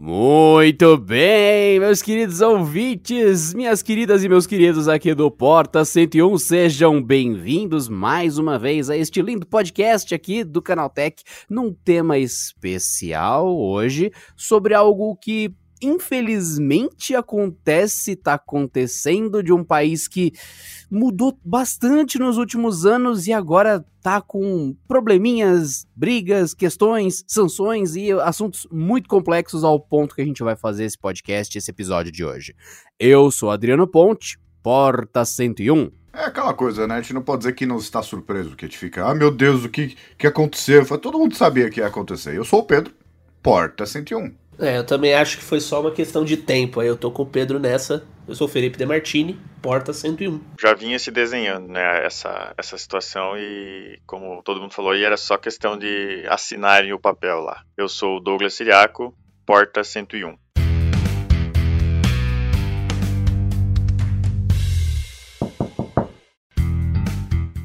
Muito bem, meus queridos ouvintes, minhas queridas e meus queridos aqui do Porta 101, sejam bem-vindos mais uma vez a este lindo podcast aqui do Canaltech, num tema especial hoje sobre algo que infelizmente acontece, está acontecendo de um país que mudou bastante nos últimos anos e agora tá com probleminhas, brigas, questões, sanções e assuntos muito complexos ao ponto que a gente vai fazer esse podcast, esse episódio de hoje. Eu sou Adriano Ponte, Porta 101. É aquela coisa, né? A gente não pode dizer que não está surpreso, que a gente fica, ah, meu Deus, o que, que aconteceu? Todo mundo sabia que ia acontecer. Eu sou o Pedro, Porta 101. É, eu também acho que foi só uma questão de tempo. Aí eu tô com o Pedro nessa. Eu sou o Felipe Demartini, Porta 101. Já vinha se desenhando, né, essa, essa situação e, como todo mundo falou era só questão de assinarem o papel lá. Eu sou o Douglas Siriaco, Porta 101.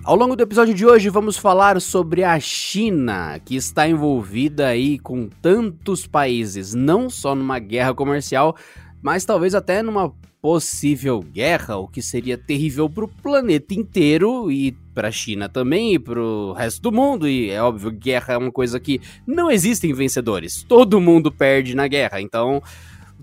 Ao longo do episódio de hoje vamos falar sobre a China, que está envolvida aí com tantos países, não só numa guerra comercial, mas talvez até numa possível guerra, o que seria terrível para o planeta inteiro e para a China também e para o resto do mundo. E é óbvio, guerra é uma coisa que não existem vencedores. Todo mundo perde na guerra, então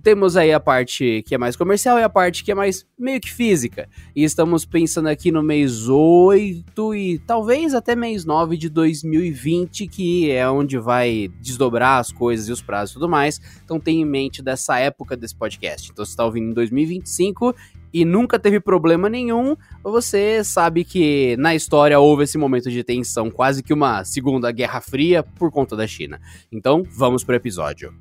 temos aí a parte que é mais comercial e a parte que é mais meio que física. E estamos pensando aqui no mês 8 e talvez até mês 9 de 2020, que é onde vai desdobrar as coisas e os prazos e tudo mais. Então tenha em mente dessa época desse podcast. Então você está ouvindo em 2025 e nunca teve problema nenhum, você sabe que na história houve esse momento de tensão, quase que uma segunda guerra fria por conta da China. Então, vamos pro episódio.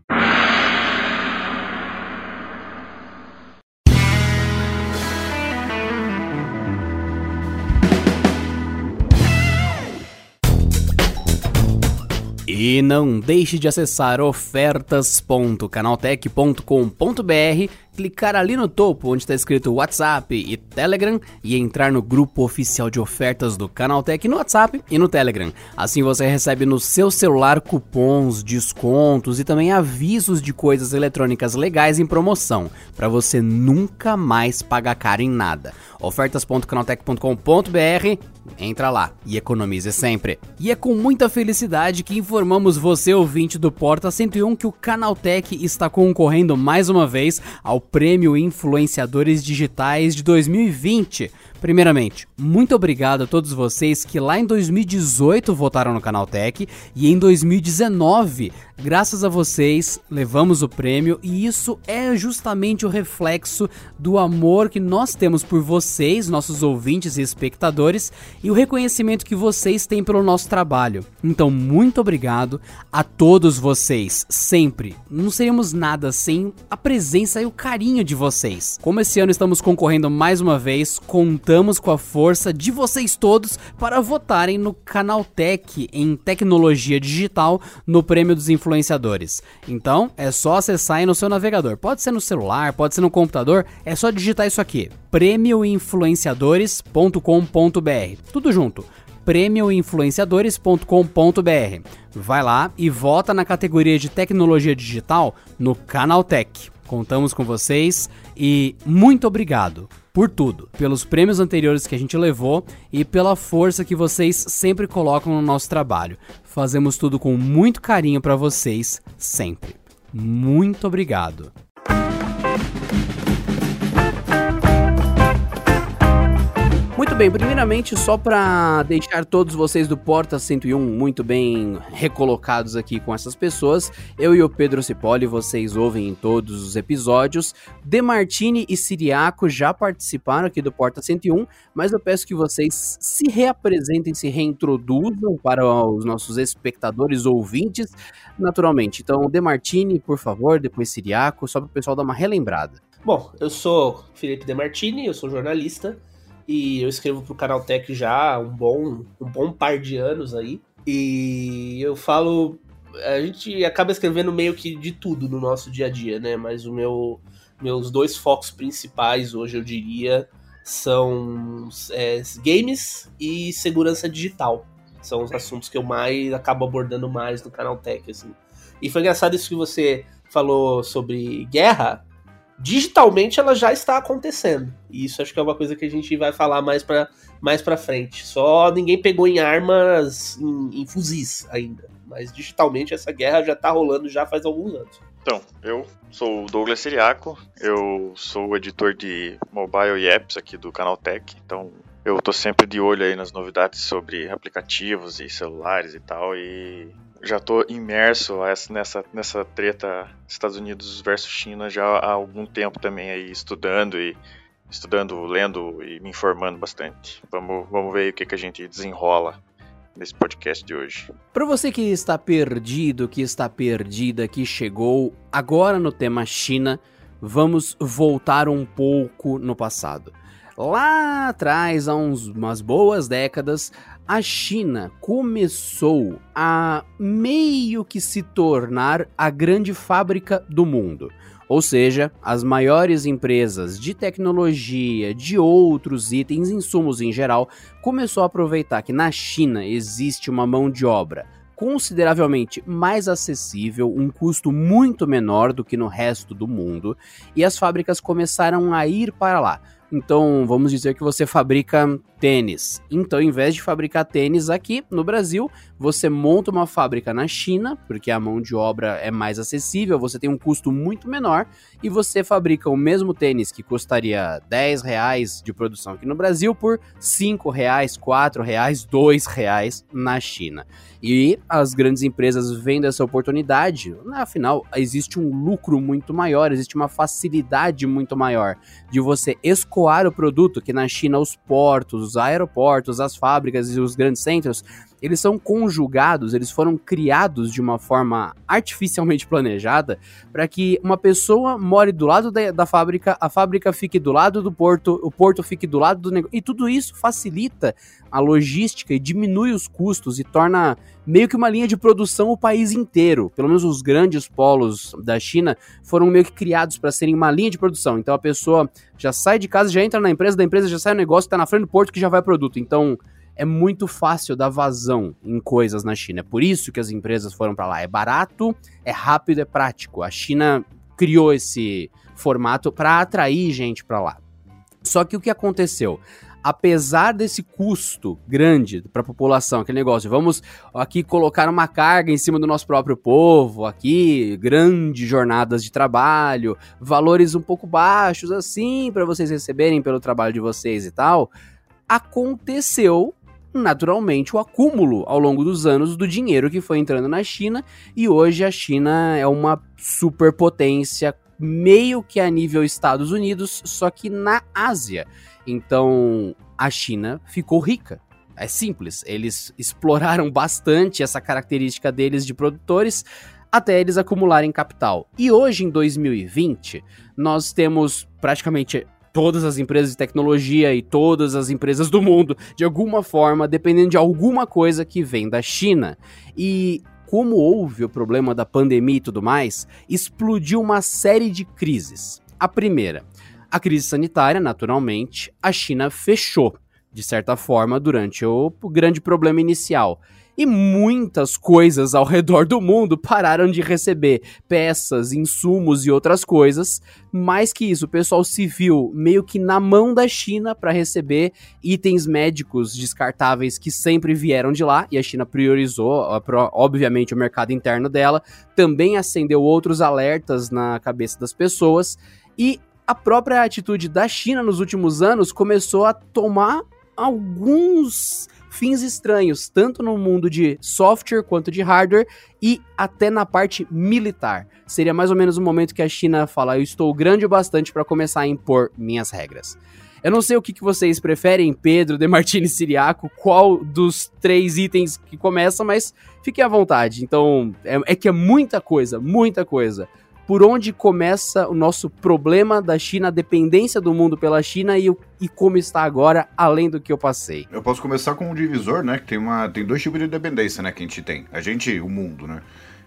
E não deixe de acessar ofertas.canaltech.com.br clicar ali no topo onde está escrito WhatsApp e Telegram e entrar no grupo oficial de ofertas do Canaltech no WhatsApp e no Telegram. Assim você recebe no seu celular cupons, descontos e também avisos de coisas eletrônicas legais em promoção, para você nunca mais pagar caro em nada. ofertas.canaltech.com.br Entra lá e economize sempre. E é com muita felicidade que informamos você, ouvinte do Porta 101, que o Canaltech está concorrendo mais uma vez ao Prêmio Influenciadores Digitais de 2020. Primeiramente, muito obrigado a todos vocês que lá em 2018 votaram no Canal Tech e em 2019, graças a vocês, levamos o prêmio e isso é justamente o reflexo do amor que nós temos por vocês, nossos ouvintes e espectadores, e o reconhecimento que vocês têm pelo nosso trabalho. Então, muito obrigado a todos vocês, sempre. Não seríamos nada sem a presença e o carinho de vocês. Como esse ano estamos concorrendo mais uma vez, contando contamos com a força de vocês todos para votarem no Canaltech em tecnologia digital no Prêmio dos Influenciadores. Então, é só acessar aí no seu navegador. Pode ser no celular, pode ser no computador, é só digitar isso aqui: prêmioinfluenciadores.com.br. Tudo junto prêmioinfluenciadores.com.br. Vai lá e vota na categoria de tecnologia digital no Canaltech. Contamos com vocês e muito obrigado por tudo, pelos prêmios anteriores que a gente levou e pela força que vocês sempre colocam no nosso trabalho. Fazemos tudo com muito carinho para vocês sempre. Muito obrigado. Muito bem, primeiramente, só para deixar todos vocês do Porta 101 muito bem recolocados aqui com essas pessoas, eu e o Pedro Cipoli, vocês ouvem em todos os episódios. Demartini e Siriaco já participaram aqui do Porta 101, mas eu peço que vocês se reapresentem, se reintroduzam para os nossos espectadores ouvintes, naturalmente. Então, Demartini, por favor, depois Siriaco, só para o pessoal dar uma relembrada. Bom, eu sou Felipe Demartini, eu sou jornalista e eu escrevo pro Canaltech já há um bom, um bom par de anos aí. E eu falo. A gente acaba escrevendo meio que de tudo no nosso dia a dia, né? Mas o meu, meus dois focos principais hoje, eu diria, são é, games e segurança digital. São os assuntos que eu mais acabo abordando mais no Canaltech, assim. E foi engraçado isso que você falou sobre guerra, digitalmente ela já está acontecendo. E isso acho que é uma coisa que a gente vai falar mais para mais pra frente. Só ninguém pegou em armas, em, em fuzis ainda. Mas digitalmente essa guerra já está rolando já faz alguns anos. Então, eu sou o Douglas Siriaco, eu sou o editor de mobile e apps aqui do Canal Tech, então eu tô sempre de olho aí nas novidades sobre aplicativos e celulares e tal, e já tô imerso nessa, nessa treta Estados Unidos versus China já há algum tempo também aí, estudando e estudando, lendo e me informando bastante. Vamos, vamos ver o que, que a gente desenrola nesse podcast de hoje. Para você que está perdido, que está perdida, que chegou agora no tema China, vamos voltar um pouco no passado. Lá atrás, há uns, umas boas décadas, a China começou a meio que se tornar a grande fábrica do mundo. Ou seja, as maiores empresas de tecnologia, de outros itens, insumos em geral, começou a aproveitar que na China existe uma mão de obra consideravelmente mais acessível, um custo muito menor do que no resto do mundo, e as fábricas começaram a ir para lá. Então, vamos dizer que você fabrica tênis. Então, em vez de fabricar tênis aqui no Brasil, você monta uma fábrica na China, porque a mão de obra é mais acessível, você tem um custo muito menor e você fabrica o mesmo tênis que custaria 10 reais de produção aqui no Brasil por 5 reais, 4 reais, 2 reais na China. E as grandes empresas vendo essa oportunidade, afinal, existe um lucro muito maior, existe uma facilidade muito maior de você escoar o produto, que na China os portos, os aeroportos, as fábricas e os grandes centros, eles são conjugados, eles foram criados de uma forma artificialmente planejada para que uma pessoa more do lado da, da, fábrica, a fábrica fique do lado do porto, o porto fique do lado do negócio. E tudo isso facilita a logística e diminui os custos e torna meio que uma linha de produção o país inteiro. Pelo menos os grandes polos da China foram meio que criados para serem uma linha de produção. Então a pessoa já sai de casa, já entra na empresa, da empresa já sai o negócio, está na frente do porto que já vai produto. Então é muito fácil dar vazão em coisas na China. É por isso que as empresas foram para lá. É barato, é rápido, é prático. A China criou esse formato para atrair gente para lá. Só que o que aconteceu? apesar desse custo grande para a população, aquele negócio, vamos aqui colocar uma carga em cima do nosso próprio povo, aqui grandes jornadas de trabalho, valores um pouco baixos assim para vocês receberem pelo trabalho de vocês e tal, aconteceu naturalmente o acúmulo ao longo dos anos do dinheiro que foi entrando na China e hoje a China é uma superpotência meio que a nível Estados Unidos, só que na Ásia. Então a China ficou rica. É simples, eles exploraram bastante essa característica deles de produtores até eles acumularem capital. E hoje, em 2020, nós temos praticamente todas as empresas de tecnologia e todas as empresas do mundo, de alguma forma, dependendo de alguma coisa que vem da China. E como houve o problema da pandemia e tudo mais, explodiu uma série de crises. A primeira, a crise sanitária, naturalmente, a China fechou, de certa forma, durante o grande problema inicial e muitas coisas ao redor do mundo pararam de receber peças, insumos e outras coisas. Mais que isso, o pessoal se viu meio que na mão da China para receber itens médicos descartáveis que sempre vieram de lá e a China priorizou, obviamente, o mercado interno dela. Também acendeu outros alertas na cabeça das pessoas e a própria atitude da China nos últimos anos começou a tomar alguns fins estranhos, tanto no mundo de software quanto de hardware e até na parte militar. Seria mais ou menos o momento que a China fala: Eu estou grande o bastante para começar a impor minhas regras. Eu não sei o que, que vocês preferem, Pedro, De Martini Siriaco, qual dos três itens que começa, mas fiquem à vontade. Então, é, é que é muita coisa, muita coisa por onde começa o nosso problema da China, a dependência do mundo pela China e, e como está agora, além do que eu passei. Eu posso começar com um divisor, né? Que tem, uma, tem dois tipos de dependência, né? Que a gente tem. A gente, o mundo, né?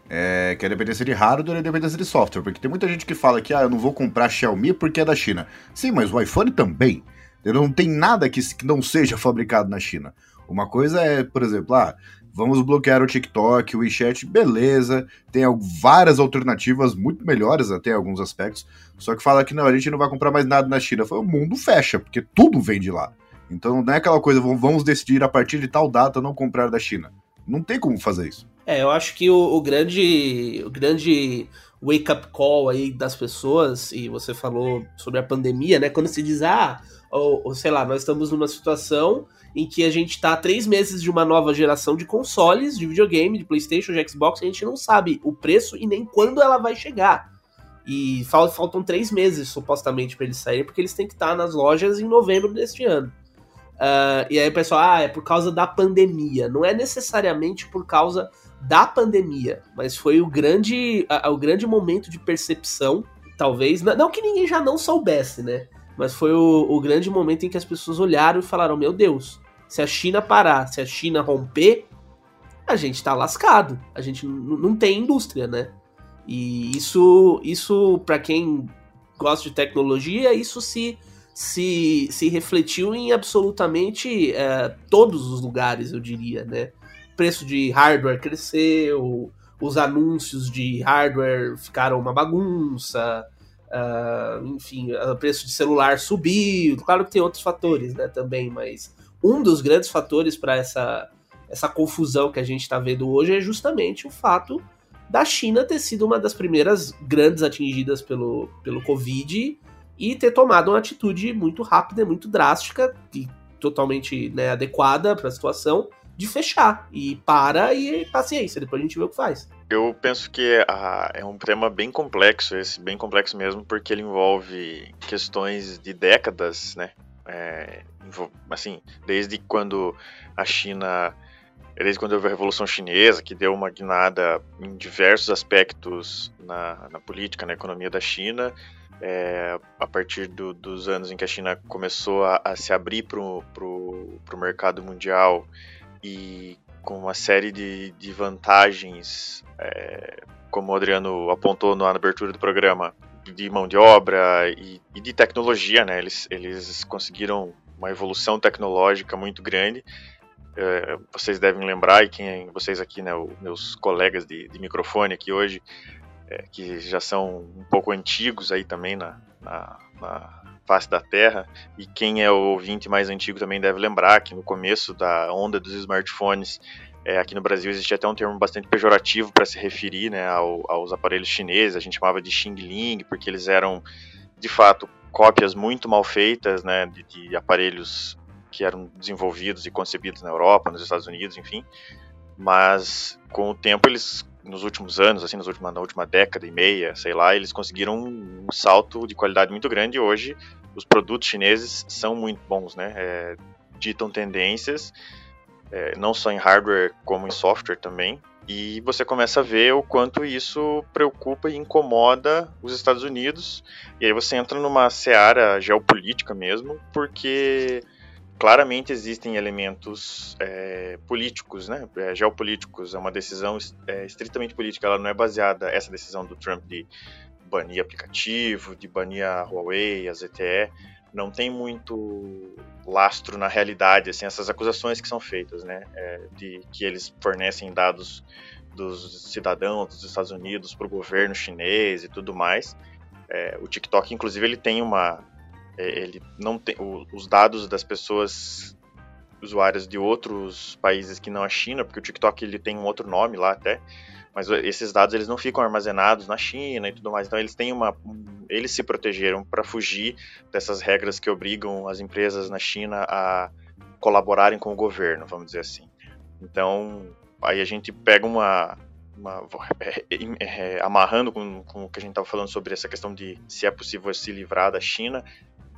É, que é a dependência de hardware e a dependência de software. Porque tem muita gente que fala que ah, eu não vou comprar Xiaomi porque é da China. Sim, mas o iPhone também. Não tem nada que, que não seja fabricado na China. Uma coisa é, por exemplo, ah, vamos bloquear o TikTok, o WeChat, beleza, tem várias alternativas muito melhores até em alguns aspectos, só que fala que não, a gente não vai comprar mais nada na China. O mundo fecha, porque tudo vem de lá. Então não é aquela coisa, vamos decidir a partir de tal data não comprar da China. Não tem como fazer isso. É, eu acho que o, o grande o grande wake-up call aí das pessoas, e você falou sobre a pandemia, né? Quando se diz, ah, ou, ou sei lá, nós estamos numa situação em que a gente tá há três meses de uma nova geração de consoles, de videogame, de Playstation, de Xbox, a gente não sabe o preço e nem quando ela vai chegar. E faltam três meses, supostamente, para eles saírem, porque eles têm que estar nas lojas em novembro deste ano. Uh, e aí o pessoal, ah, é por causa da pandemia. Não é necessariamente por causa da pandemia, mas foi o grande, a, o grande momento de percepção, talvez. Não que ninguém já não soubesse, né? Mas foi o, o grande momento em que as pessoas olharam e falaram: Meu Deus, se a China parar, se a China romper, a gente tá lascado. A gente não tem indústria, né? E isso, isso para quem gosta de tecnologia, isso se se, se refletiu em absolutamente é, todos os lugares, eu diria, né? Preço de hardware cresceu, os anúncios de hardware ficaram uma bagunça, uh, enfim, o preço de celular subiu. Claro que tem outros fatores, né, também, mas um dos grandes fatores para essa, essa confusão que a gente está vendo hoje é justamente o fato da China ter sido uma das primeiras grandes atingidas pelo, pelo Covid e ter tomado uma atitude muito rápida, muito drástica e totalmente né, adequada para a situação de fechar e para e paciência, depois a gente vê o que faz. Eu penso que é um tema bem complexo, esse bem complexo mesmo, porque ele envolve questões de décadas, né? É, assim, desde quando a China, desde quando houve a Revolução Chinesa, que deu uma guinada em diversos aspectos na, na política, na economia da China, é, a partir do, dos anos em que a China começou a, a se abrir para o mercado mundial e com uma série de, de vantagens, é, como o Adriano apontou na abertura do programa, de mão de obra e, e, de tecnologia, né? Eles, eles conseguiram uma evolução tecnológica muito grande. É, vocês devem lembrar, e quem vocês aqui, né, os meus colegas de, de microfone aqui hoje, é, que já são um pouco antigos aí também na, na, na, face da Terra, e quem é o ouvinte mais antigo também deve lembrar que no começo da onda dos smartphones, é, aqui no Brasil existia até um termo bastante pejorativo para se referir né, ao, aos aparelhos chineses, a gente chamava de Xing Ling, porque eles eram, de fato, cópias muito mal feitas né, de, de aparelhos que eram desenvolvidos e concebidos na Europa, nos Estados Unidos, enfim. Mas com o tempo eles nos últimos anos, assim, nos últimos, na última década e meia, sei lá, eles conseguiram um salto de qualidade muito grande e hoje os produtos chineses são muito bons, né? É, ditam tendências, é, não só em hardware como em software também. E você começa a ver o quanto isso preocupa e incomoda os Estados Unidos. E aí você entra numa seara geopolítica mesmo, porque claramente existem elementos é, políticos, né, é, geopolíticos, é uma decisão é, estritamente política, ela não é baseada, essa decisão do Trump de banir aplicativo, de banir a Huawei, a ZTE, não tem muito lastro na realidade, assim, essas acusações que são feitas, né, é, de que eles fornecem dados dos cidadãos dos Estados Unidos para o governo chinês e tudo mais. É, o TikTok, inclusive, ele tem uma é, ele não tem o, os dados das pessoas usuárias de outros países que não a China, porque o TikTok ele tem um outro nome lá até, mas esses dados eles não ficam armazenados na China e tudo mais. Então eles têm uma eles se protegeram para fugir dessas regras que obrigam as empresas na China a colaborarem com o governo, vamos dizer assim. Então, aí a gente pega uma uma, é, é, amarrando com, com, o que a gente estava falando sobre essa questão de se é possível se livrar da China,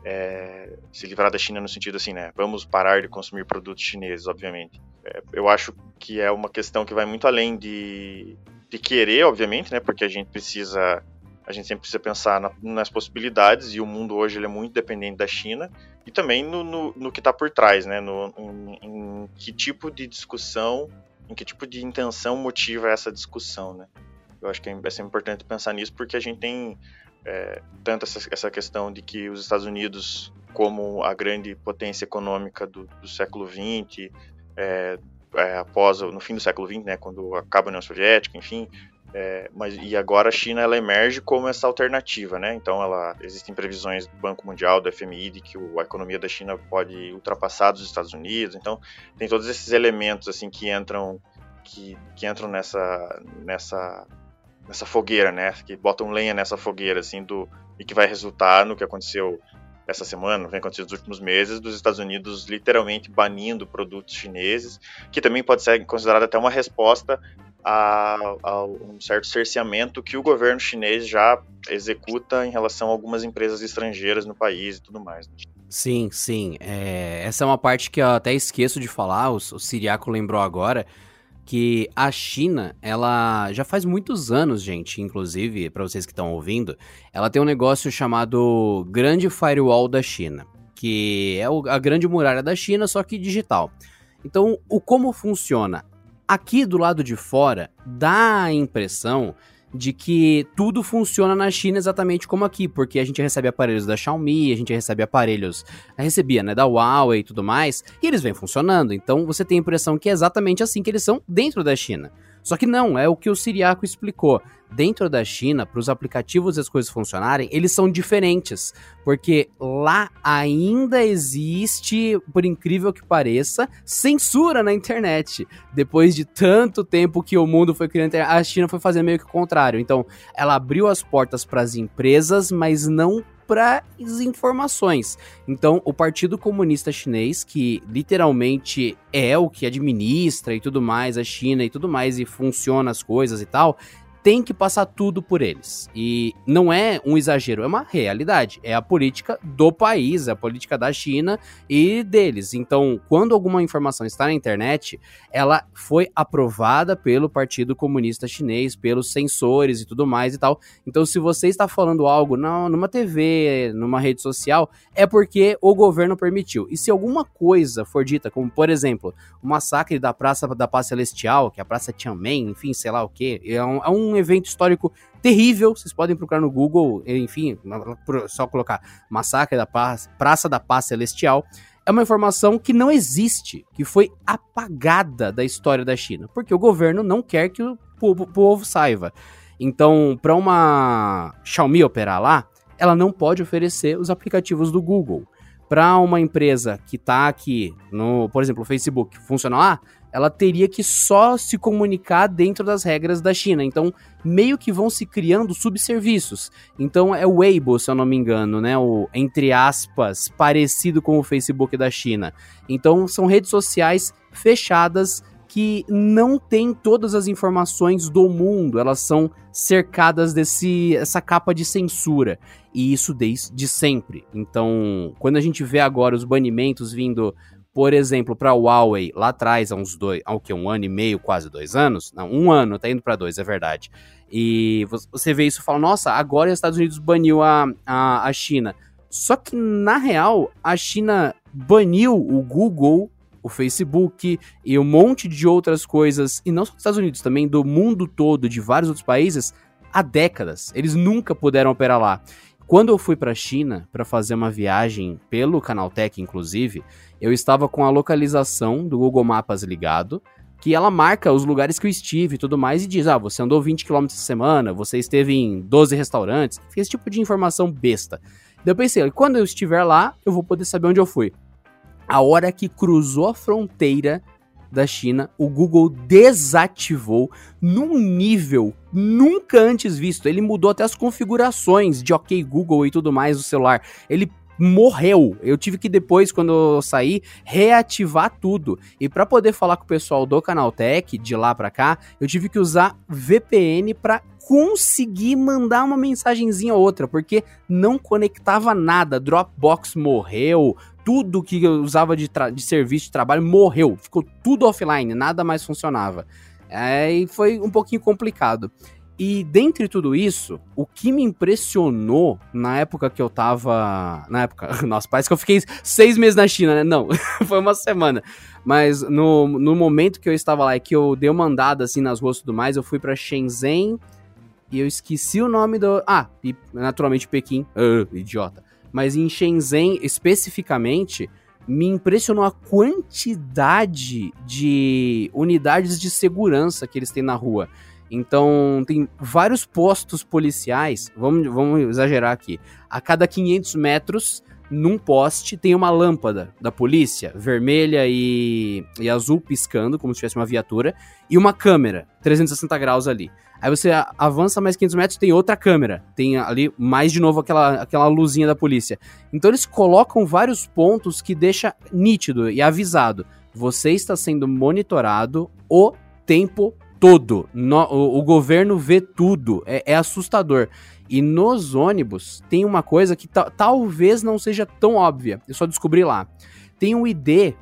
é, se livrar da China no sentido assim, né? Vamos parar de consumir produtos chineses, obviamente. É, eu acho que é uma questão que vai muito além de, de querer, obviamente, né? Porque a gente precisa, a gente sempre precisa pensar na, nas possibilidades e o mundo hoje ele é muito dependente da China e também no, no, no que está por trás, né? No, em, em que tipo de discussão, em que tipo de intenção motiva essa discussão, né? Eu acho que é sempre importante pensar nisso porque a gente tem é, tanto essa, essa questão de que os Estados Unidos, como a grande potência econômica do, do século XX, é, é, após, no fim do século XX, né, quando acaba a União Soviética, enfim, é, mas, e agora a China ela emerge como essa alternativa, né? Então ela, existem previsões do Banco Mundial, do FMI, de que o, a economia da China pode ultrapassar dos Estados Unidos. Então tem todos esses elementos assim que entram que, que entram nessa nessa nessa fogueira, né? Que botam lenha nessa fogueira assim do e que vai resultar no que aconteceu essa semana, vem acontecendo nos últimos meses, dos Estados Unidos literalmente banindo produtos chineses, que também pode ser considerado até uma resposta a, a, um certo cerceamento que o governo chinês já executa em relação a algumas empresas estrangeiras no país e tudo mais. Né? Sim, sim. É, essa é uma parte que eu até esqueço de falar, o, o Siriaco lembrou agora, que a China, ela já faz muitos anos, gente, inclusive, para vocês que estão ouvindo, ela tem um negócio chamado Grande Firewall da China, que é a grande muralha da China, só que digital. Então, o como funciona? Aqui do lado de fora, dá a impressão de que tudo funciona na China exatamente como aqui, porque a gente recebe aparelhos da Xiaomi, a gente recebe aparelhos, recebia, né, da Huawei e tudo mais, e eles vêm funcionando. Então você tem a impressão que é exatamente assim que eles são dentro da China. Só que não, é o que o Siriaco explicou. Dentro da China, para os aplicativos e as coisas funcionarem, eles são diferentes. Porque lá ainda existe, por incrível que pareça, censura na internet. Depois de tanto tempo que o mundo foi criando, a China foi fazer meio que o contrário. Então, ela abriu as portas para as empresas, mas não para as informações. Então, o Partido Comunista Chinês, que literalmente é o que administra e tudo mais, a China e tudo mais, e funciona as coisas e tal, tem que passar tudo por eles. E não é um exagero, é uma realidade. É a política do país, é a política da China e deles. Então, quando alguma informação está na internet, ela foi aprovada pelo Partido Comunista Chinês, pelos censores e tudo mais e tal. Então, se você está falando algo numa TV, numa rede social, é porque o governo permitiu. E se alguma coisa for dita, como por exemplo, o massacre da Praça da Paz Celestial, que é a Praça Tiananmen, enfim, sei lá o que, é um, é um evento histórico terrível. Vocês podem procurar no Google, enfim, só colocar Massacre da Paz, Praça da Paz Celestial. É uma informação que não existe, que foi apagada da história da China, porque o governo não quer que o povo, povo saiba. Então, para uma Xiaomi operar lá, ela não pode oferecer os aplicativos do Google. Para uma empresa que está aqui, no, por exemplo, o Facebook, funcionar lá, ela teria que só se comunicar dentro das regras da China. Então, meio que vão se criando subserviços. Então, é o Weibo, se eu não me engano, né? O, entre aspas, parecido com o Facebook da China. Então, são redes sociais fechadas que não têm todas as informações do mundo, elas são cercadas desse essa capa de censura e isso desde sempre. Então, quando a gente vê agora os banimentos vindo por exemplo, para a Huawei, lá atrás, há uns dois, há o que, um ano e meio, quase dois anos? Não, um ano, tá indo para dois, é verdade. E você vê isso e fala, nossa, agora os Estados Unidos baniu a, a, a China. Só que, na real, a China baniu o Google, o Facebook e um monte de outras coisas, e não só dos Estados Unidos, também do mundo todo, de vários outros países, há décadas. Eles nunca puderam operar lá. Quando eu fui para a China para fazer uma viagem pelo Canaltech, inclusive, eu estava com a localização do Google Maps ligado, que ela marca os lugares que eu estive e tudo mais e diz: "Ah, você andou 20 km essa semana, você esteve em 12 restaurantes". Esse tipo de informação besta. Daí eu pensei, quando eu estiver lá, eu vou poder saber onde eu fui. A hora que cruzou a fronteira da China, o Google desativou num nível nunca antes visto. Ele mudou até as configurações de OK Google e tudo mais do celular. Ele morreu. Eu tive que depois, quando eu saí, reativar tudo. E para poder falar com o pessoal do Canaltech, de lá para cá, eu tive que usar VPN para conseguir mandar uma mensagenzinha ou outra, porque não conectava nada. Dropbox morreu, tudo que eu usava de, de serviço de trabalho morreu, ficou tudo offline, nada mais funcionava. É, e foi um pouquinho complicado. E dentre tudo isso, o que me impressionou na época que eu tava. Na época. Nossa, parece que eu fiquei seis meses na China, né? Não, foi uma semana. Mas no, no momento que eu estava lá e que eu dei uma andada assim nas ruas e tudo mais, eu fui para Shenzhen e eu esqueci o nome do. Ah, e naturalmente Pequim. Uh, idiota mas em Shenzhen especificamente, me impressionou a quantidade de unidades de segurança que eles têm na rua. Então, tem vários postos policiais, vamos, vamos exagerar aqui. A cada 500 metros, num poste, tem uma lâmpada da polícia, vermelha e, e azul piscando, como se tivesse uma viatura, e uma câmera, 360 graus ali. Aí você avança mais 500 metros, tem outra câmera. Tem ali mais de novo aquela, aquela luzinha da polícia. Então eles colocam vários pontos que deixa nítido e avisado. Você está sendo monitorado o tempo todo. No, o, o, governo vê tudo. É, é, assustador. E nos ônibus tem uma coisa que talvez não seja tão óbvia. Eu só descobri lá. Tem um ID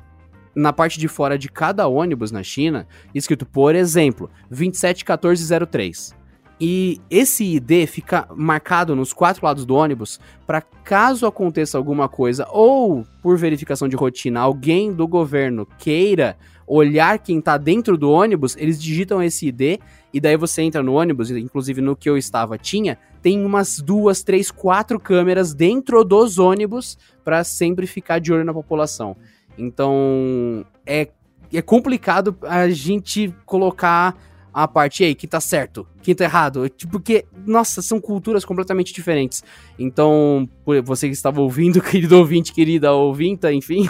na parte de fora de cada ônibus na China, escrito, por exemplo, 271403. E esse ID fica marcado nos quatro lados do ônibus para caso aconteça alguma coisa ou por verificação de rotina, alguém do governo queira olhar quem tá dentro do ônibus, eles digitam esse ID e daí você entra no ônibus, inclusive no que eu estava tinha, tem umas duas, três, quatro câmeras dentro dos ônibus para sempre ficar de olho na população. Então, é, é complicado a gente colocar a parte aí, que tá certo, que tá errado. Porque, nossa, são culturas completamente diferentes. Então, você que estava ouvindo, querido ouvinte, querida ouvinta, enfim,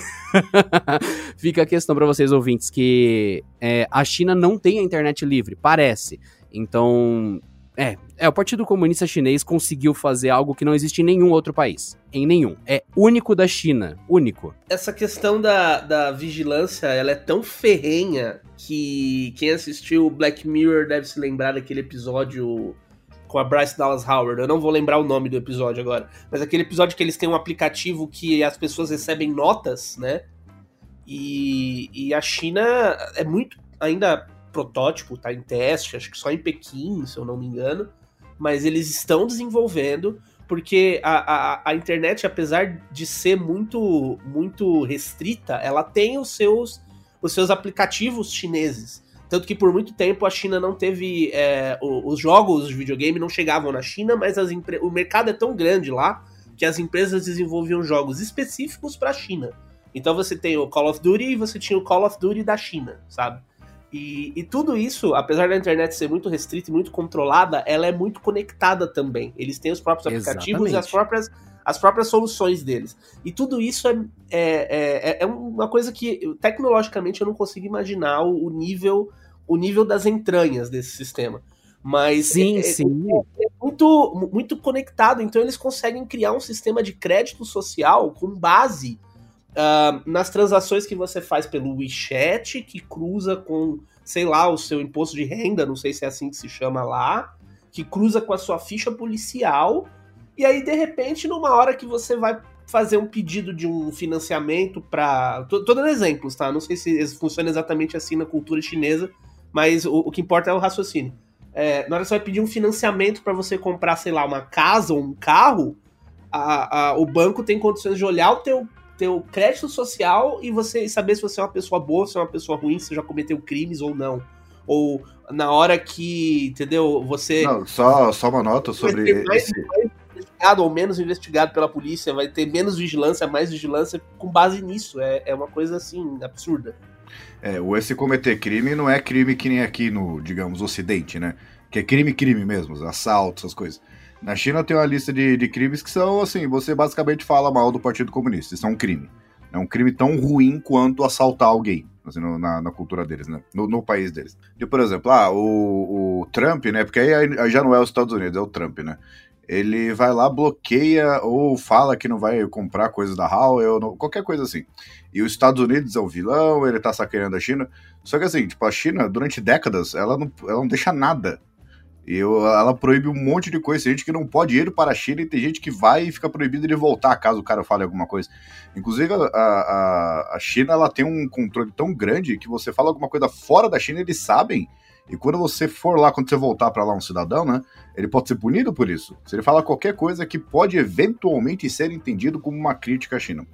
fica a questão para vocês ouvintes que é, a China não tem a internet livre, parece. Então, é, é, o Partido Comunista Chinês conseguiu fazer algo que não existe em nenhum outro país. Em nenhum. É único da China. Único. Essa questão da, da vigilância, ela é tão ferrenha que quem assistiu Black Mirror deve se lembrar daquele episódio com a Bryce Dallas Howard. Eu não vou lembrar o nome do episódio agora. Mas aquele episódio que eles têm um aplicativo que as pessoas recebem notas, né? E, e a China é muito ainda protótipo, tá em teste, acho que só em Pequim, se eu não me engano, mas eles estão desenvolvendo porque a, a, a internet, apesar de ser muito muito restrita, ela tem os seus os seus aplicativos chineses. Tanto que por muito tempo a China não teve. É, os jogos de videogame não chegavam na China, mas as o mercado é tão grande lá que as empresas desenvolviam jogos específicos para a China. Então você tem o Call of Duty e você tinha o Call of Duty da China, sabe? E, e, tudo isso, apesar da internet ser muito restrita e muito controlada, ela é muito conectada também. Eles têm os próprios aplicativos Exatamente. e as próprias, as próprias soluções deles. E tudo isso é, é, é, é uma coisa que, tecnologicamente, eu não consigo imaginar o, nível, o nível das entranhas desse sistema. Mas sim, é, é sim. É, é, muito, muito conectado, então eles conseguem criar um sistema de crédito social com base Uh, nas transações que você faz pelo WeChat, que cruza com, sei lá, o seu imposto de renda, não sei se é assim que se chama lá, que cruza com a sua ficha policial, e aí de repente, numa hora que você vai fazer um pedido de um financiamento para. Tô, tô dando exemplos, tá? Não sei se funciona exatamente assim na cultura chinesa, mas o, o que importa é o raciocínio. É, na hora que você vai pedir um financiamento para você comprar, sei lá, uma casa ou um carro, a, a, o banco tem condições de olhar o teu teu crédito social e você saber se você é uma pessoa boa, se é uma pessoa ruim, se já cometeu crimes ou não. Ou na hora que, entendeu, você. Não, só, só uma nota sobre. Mais, esse... mais investigado ou menos investigado pela polícia, vai ter menos vigilância, mais vigilância com base nisso. É, é uma coisa assim, absurda. É, o esse cometer crime não é crime que nem aqui no, digamos, Ocidente, né? Que é crime, crime mesmo, assaltos, essas coisas. Na China tem uma lista de, de crimes que são assim: você basicamente fala mal do Partido Comunista. Isso é um crime. É um crime tão ruim quanto assaltar alguém, assim, no, na, na, cultura deles, né? No, no, país deles. E, por exemplo, ah, o, o Trump, né? Porque aí, aí já não é os Estados Unidos, é o Trump, né? Ele vai lá, bloqueia ou fala que não vai comprar coisas da Huawei, ou qualquer coisa assim. E os Estados Unidos é o vilão, ele tá sacaneando a China. Só que assim, tipo, a China, durante décadas, ela não, ela não deixa nada eu, ela proíbe um monte de coisa. Tem gente que não pode ir para a China e tem gente que vai e fica proibido de voltar caso o cara fale alguma coisa. Inclusive, a, a, a China ela tem um controle tão grande que você fala alguma coisa fora da China, eles sabem. E quando você for lá, quando você voltar para lá um cidadão, né? Ele pode ser punido por isso. Se ele fala qualquer coisa que pode eventualmente ser entendido como uma crítica à China.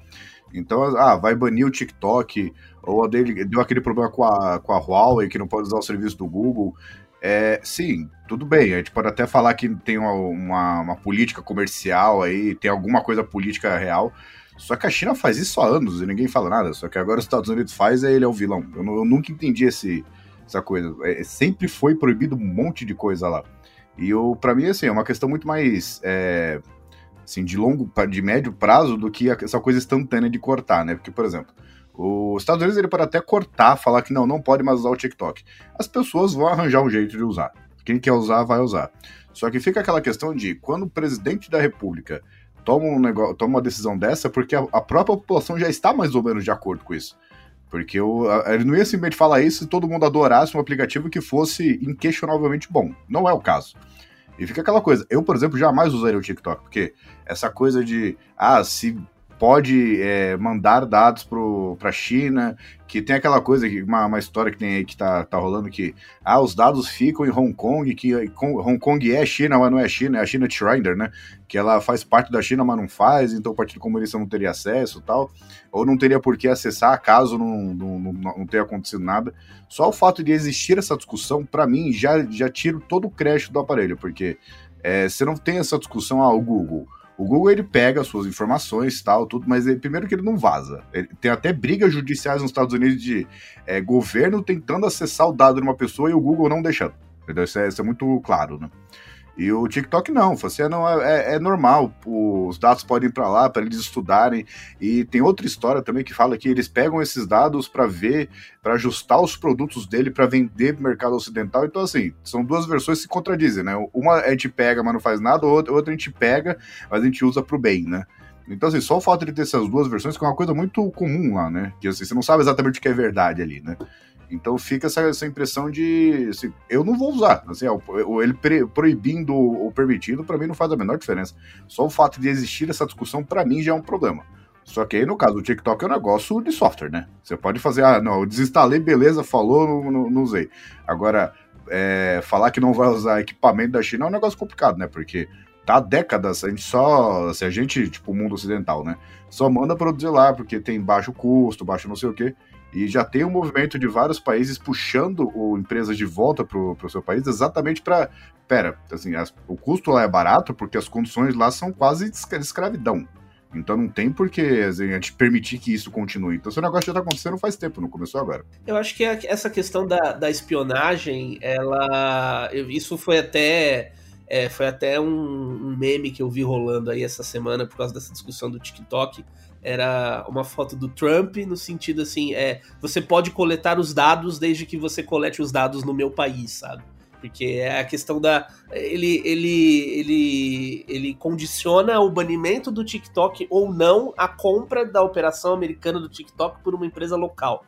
Então, ah, vai banir o TikTok, ou dele, deu aquele problema com a, com a Huawei, que não pode usar o serviço do Google. É, sim, tudo bem. A gente pode até falar que tem uma, uma, uma, política comercial aí, tem alguma coisa política real. Só que a China faz isso há anos e ninguém fala nada. Só que agora os Estados Unidos faz, e ele é o vilão. Eu, eu nunca entendi esse, essa coisa. É, sempre foi proibido um monte de coisa lá. E para mim, assim, é uma questão muito mais é, assim, de longo, de médio prazo do que essa coisa instantânea de cortar, né? Porque, por exemplo, os Estados Unidos ele pode até cortar, falar que não, não pode mais usar o TikTok. As pessoas vão arranjar um jeito de usar. Quem quer usar, vai usar. Só que fica aquela questão de quando o presidente da república toma, um negócio, toma uma decisão dessa, porque a, a própria população já está mais ou menos de acordo com isso. Porque eu, ele não ia simplesmente falar isso se todo mundo adorasse um aplicativo que fosse inquestionavelmente bom. Não é o caso. E fica aquela coisa. Eu, por exemplo, jamais usaria o TikTok, porque essa coisa de, ah, se pode é, mandar dados para a China, que tem aquela coisa, uma, uma história que tem aí que tá, tá rolando que ah, os dados ficam em Hong Kong, que Hong Kong é China, mas não é China, é a China Trinder, né? Que ela faz parte da China, mas não faz, então o Partido Comunista não teria acesso tal, ou não teria por que acessar caso não, não, não, não tenha acontecido nada. Só o fato de existir essa discussão, para mim, já, já tira todo o crédito do aparelho, porque é, você não tem essa discussão, ah, o Google o Google ele pega as suas informações tal, tudo, mas ele, primeiro que ele não vaza. Ele, tem até brigas judiciais nos Estados Unidos de é, governo tentando acessar o dado de uma pessoa e o Google não deixando. Entendeu? Isso é, isso é muito claro, né? E o TikTok não, você não é, é, é normal, os dados podem ir para lá para eles estudarem. E tem outra história também que fala que eles pegam esses dados para ver, para ajustar os produtos dele para vender no mercado ocidental. Então assim, são duas versões que se contradizem, né? Uma a gente pega, mas não faz nada, outra, outra a gente pega, mas a gente usa para o bem, né? Então, assim, só o fato de ter essas duas versões, que é uma coisa muito comum lá, né? Que assim, você não sabe exatamente o que é verdade ali, né? Então fica essa, essa impressão de assim, eu não vou usar. Assim, ele proibindo ou permitindo, para mim não faz a menor diferença. Só o fato de existir essa discussão, para mim, já é um problema. Só que aí, no caso do TikTok, é um negócio de software, né? Você pode fazer, ah, não, eu desinstalei, beleza, falou, não, não, usei. Agora, é, falar que não vai usar equipamento da China é um negócio complicado, né? Porque tá há décadas, a gente só, se a gente, tipo, o mundo ocidental, né? Só manda produzir lá, porque tem baixo custo, baixo não sei o quê. E já tem um movimento de vários países puxando o empresas de volta para o seu país exatamente para. Pera, assim, as, o custo lá é barato porque as condições lá são quase de escravidão. Então não tem por que assim, a gente permitir que isso continue. Então esse negócio já está acontecendo faz tempo, não começou agora. Eu acho que essa questão da, da espionagem, ela. Isso foi até. É, foi até um, um meme que eu vi rolando aí essa semana por causa dessa discussão do TikTok era uma foto do Trump no sentido assim, é, você pode coletar os dados desde que você colete os dados no meu país, sabe? Porque é a questão da ele ele ele ele condiciona o banimento do TikTok ou não a compra da operação americana do TikTok por uma empresa local.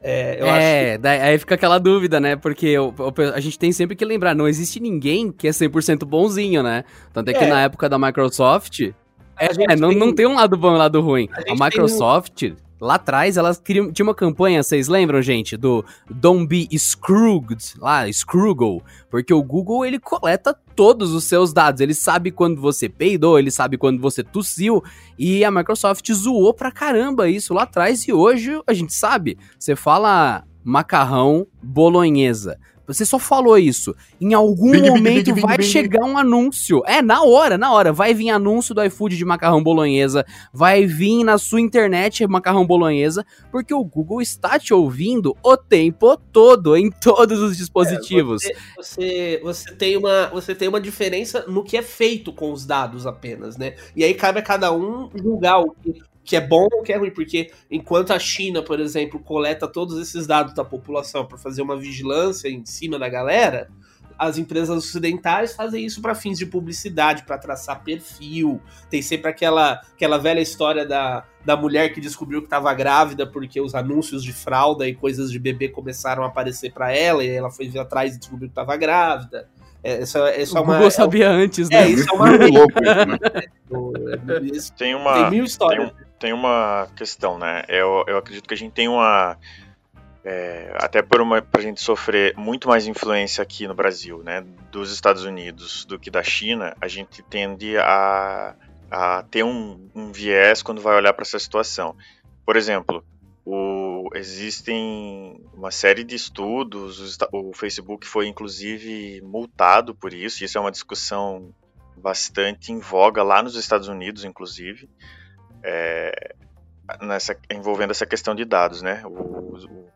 É, é que... daí, aí fica aquela dúvida, né? Porque eu, eu, a gente tem sempre que lembrar, não existe ninguém que é 100% bonzinho, né? Tanto é que é. na época da Microsoft, é, é não, tem... não tem um lado bom e um lado ruim. A, a Microsoft, um... lá atrás, ela tinha uma campanha, vocês lembram, gente? Do Don't Be Scrooged, lá, Scroogle. Porque o Google, ele coleta todos os seus dados. Ele sabe quando você peidou, ele sabe quando você tossiu. E a Microsoft zoou pra caramba isso lá atrás. E hoje a gente sabe. Você fala macarrão bolonhesa. Você só falou isso. Em algum bing, momento bing, bing, vai chegar um anúncio. É, na hora, na hora. Vai vir anúncio do iFood de macarrão bolonhesa. Vai vir na sua internet macarrão bolonhesa. Porque o Google está te ouvindo o tempo todo, em todos os dispositivos. É, você, você, você, tem uma, você tem uma diferença no que é feito com os dados apenas, né? E aí cabe a cada um julgar o que que é bom ou que é ruim, porque enquanto a China, por exemplo, coleta todos esses dados da população para fazer uma vigilância em cima da galera, as empresas ocidentais fazem isso para fins de publicidade, para traçar perfil. Tem sempre aquela, aquela velha história da, da mulher que descobriu que estava grávida porque os anúncios de fralda e coisas de bebê começaram a aparecer para ela e ela foi atrás e descobriu que estava grávida. É, isso, isso o é uma, Google sabia é, antes, né? É, isso é uma louco, né? tem uma tem mil histórias. Tem, um, tem uma questão, né? Eu, eu acredito que a gente tem uma. É, até por uma pra gente sofrer muito mais influência aqui no Brasil, né, dos Estados Unidos do que da China, a gente tende a, a ter um, um viés quando vai olhar para essa situação. Por exemplo, o, existem uma série de estudos, o, o Facebook foi inclusive multado por isso, isso é uma discussão bastante em voga lá nos Estados Unidos, inclusive, é, nessa, envolvendo essa questão de dados, né? O, o,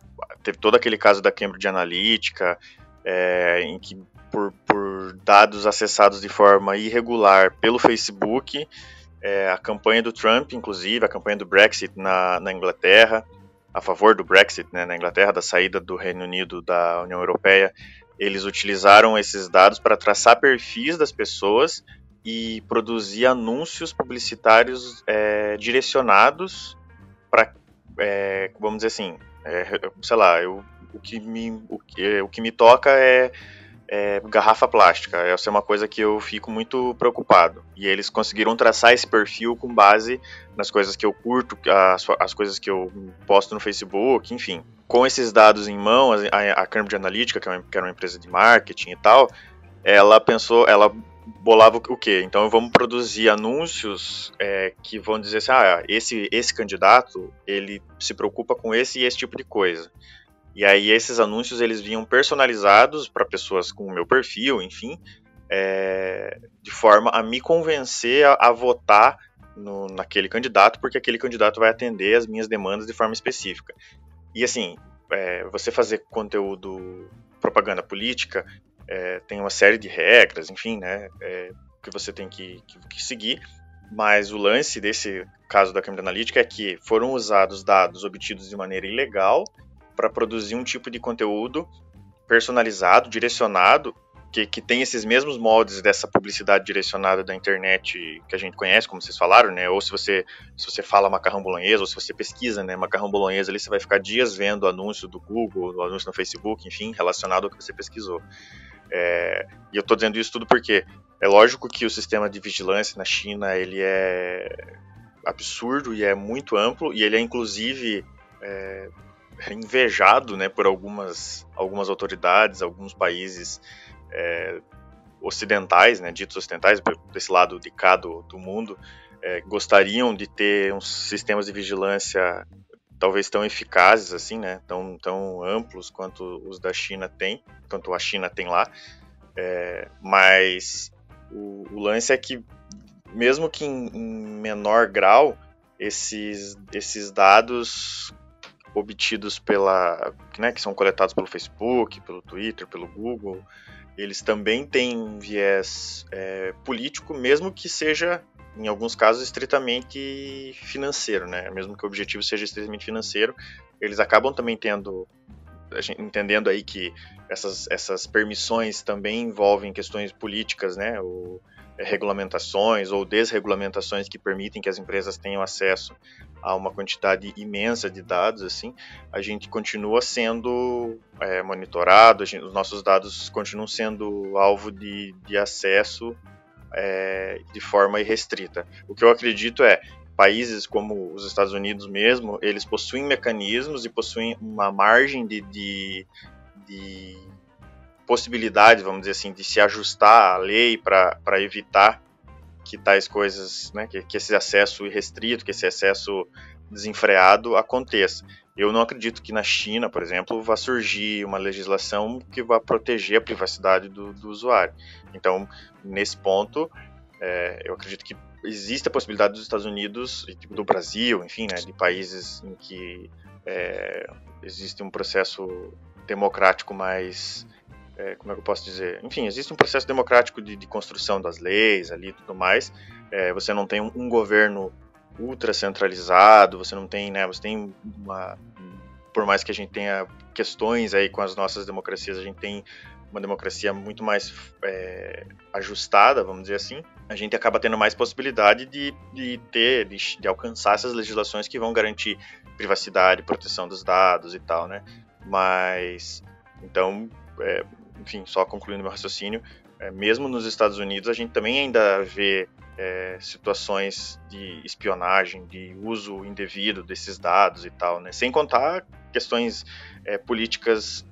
teve todo aquele caso da Cambridge Analytica, é, em que por, por, dados acessados de forma irregular pelo Facebook, é, a campanha do Trump, inclusive, a campanha do Brexit na, na Inglaterra, a favor do Brexit né, na Inglaterra, da saída do Reino Unido da União Europeia, eles utilizaram esses dados para traçar perfis das pessoas e produzir anúncios publicitários é, direcionados para, é, vamos dizer assim, é, sei lá, eu, o, que me, o, que, o que me toca é é, garrafa plástica. Essa é uma coisa que eu fico muito preocupado. E eles conseguiram traçar esse perfil com base nas coisas que eu curto, as, as coisas que eu posto no Facebook, enfim. Com esses dados em mão, a, a Cambridge Analytica, que, é uma, que era uma empresa de marketing e tal, ela pensou, ela bolava o quê? Então vamos produzir anúncios é, que vão dizer assim, ah, esse, esse candidato, ele se preocupa com esse e esse tipo de coisa. E aí esses anúncios eles vinham personalizados para pessoas com o meu perfil, enfim, é, de forma a me convencer a, a votar no, naquele candidato, porque aquele candidato vai atender as minhas demandas de forma específica. E assim, é, você fazer conteúdo propaganda política é, tem uma série de regras, enfim, né, é, que você tem que, que, que seguir. Mas o lance desse caso da Cambridge Analytica é que foram usados dados obtidos de maneira ilegal para produzir um tipo de conteúdo personalizado, direcionado, que, que tem esses mesmos moldes dessa publicidade direcionada da internet que a gente conhece, como vocês falaram, né? Ou se você, se você fala macarrão bolonhesa, ou se você pesquisa, né, macarrão bolonhesa, ali você vai ficar dias vendo anúncio do Google, anúncio no Facebook, enfim, relacionado ao que você pesquisou. É, e eu estou dizendo isso tudo porque é lógico que o sistema de vigilância na China ele é absurdo e é muito amplo e ele é inclusive é, invejado né, por algumas, algumas autoridades, alguns países é, ocidentais, né, ditos ocidentais, desse lado de cá do, do mundo, é, gostariam de ter uns sistemas de vigilância talvez tão eficazes assim, né, tão, tão amplos quanto os da China tem, quanto a China tem lá, é, mas o, o, lance é que mesmo que em, em menor grau esses, esses dados obtidos pela, né, que são coletados pelo Facebook, pelo Twitter, pelo Google, eles também têm um viés é, político, mesmo que seja, em alguns casos, estritamente financeiro, né? Mesmo que o objetivo seja estritamente financeiro, eles acabam também tendo, entendendo aí que essas, essas permissões também envolvem questões políticas, né? O, é, regulamentações ou desregulamentações que permitem que as empresas tenham acesso a uma quantidade imensa de dados, assim, a gente continua sendo é, monitorado, gente, os nossos dados continuam sendo alvo de, de acesso é, de forma irrestrita. O que eu acredito é países como os Estados Unidos mesmo, eles possuem mecanismos e possuem uma margem de, de, de possibilidade, vamos dizer assim, de se ajustar à lei para evitar que tais coisas, né, que, que esse acesso irrestrito, que esse acesso desenfreado aconteça. Eu não acredito que na China, por exemplo, vá surgir uma legislação que vá proteger a privacidade do, do usuário. Então, nesse ponto, é, eu acredito que existe a possibilidade dos Estados Unidos, do Brasil, enfim, né, de países em que é, existe um processo democrático mais é, como é que eu posso dizer? Enfim, existe um processo democrático de, de construção das leis ali e tudo mais. É, você não tem um, um, governo ultra centralizado, você não tem, né, você tem uma, por mais que a gente tenha questões aí com as nossas democracias, a gente tem uma democracia muito mais é, ajustada, vamos dizer assim, a gente acaba tendo mais possibilidade de, de ter, de, de, alcançar essas legislações que vão garantir privacidade, proteção dos dados e tal, né? Mas, então, é, enfim, só concluindo meu raciocínio, é, mesmo nos Estados Unidos a gente também ainda vê é, situações de espionagem, de uso indevido desses dados e tal, né? Sem contar questões é, políticas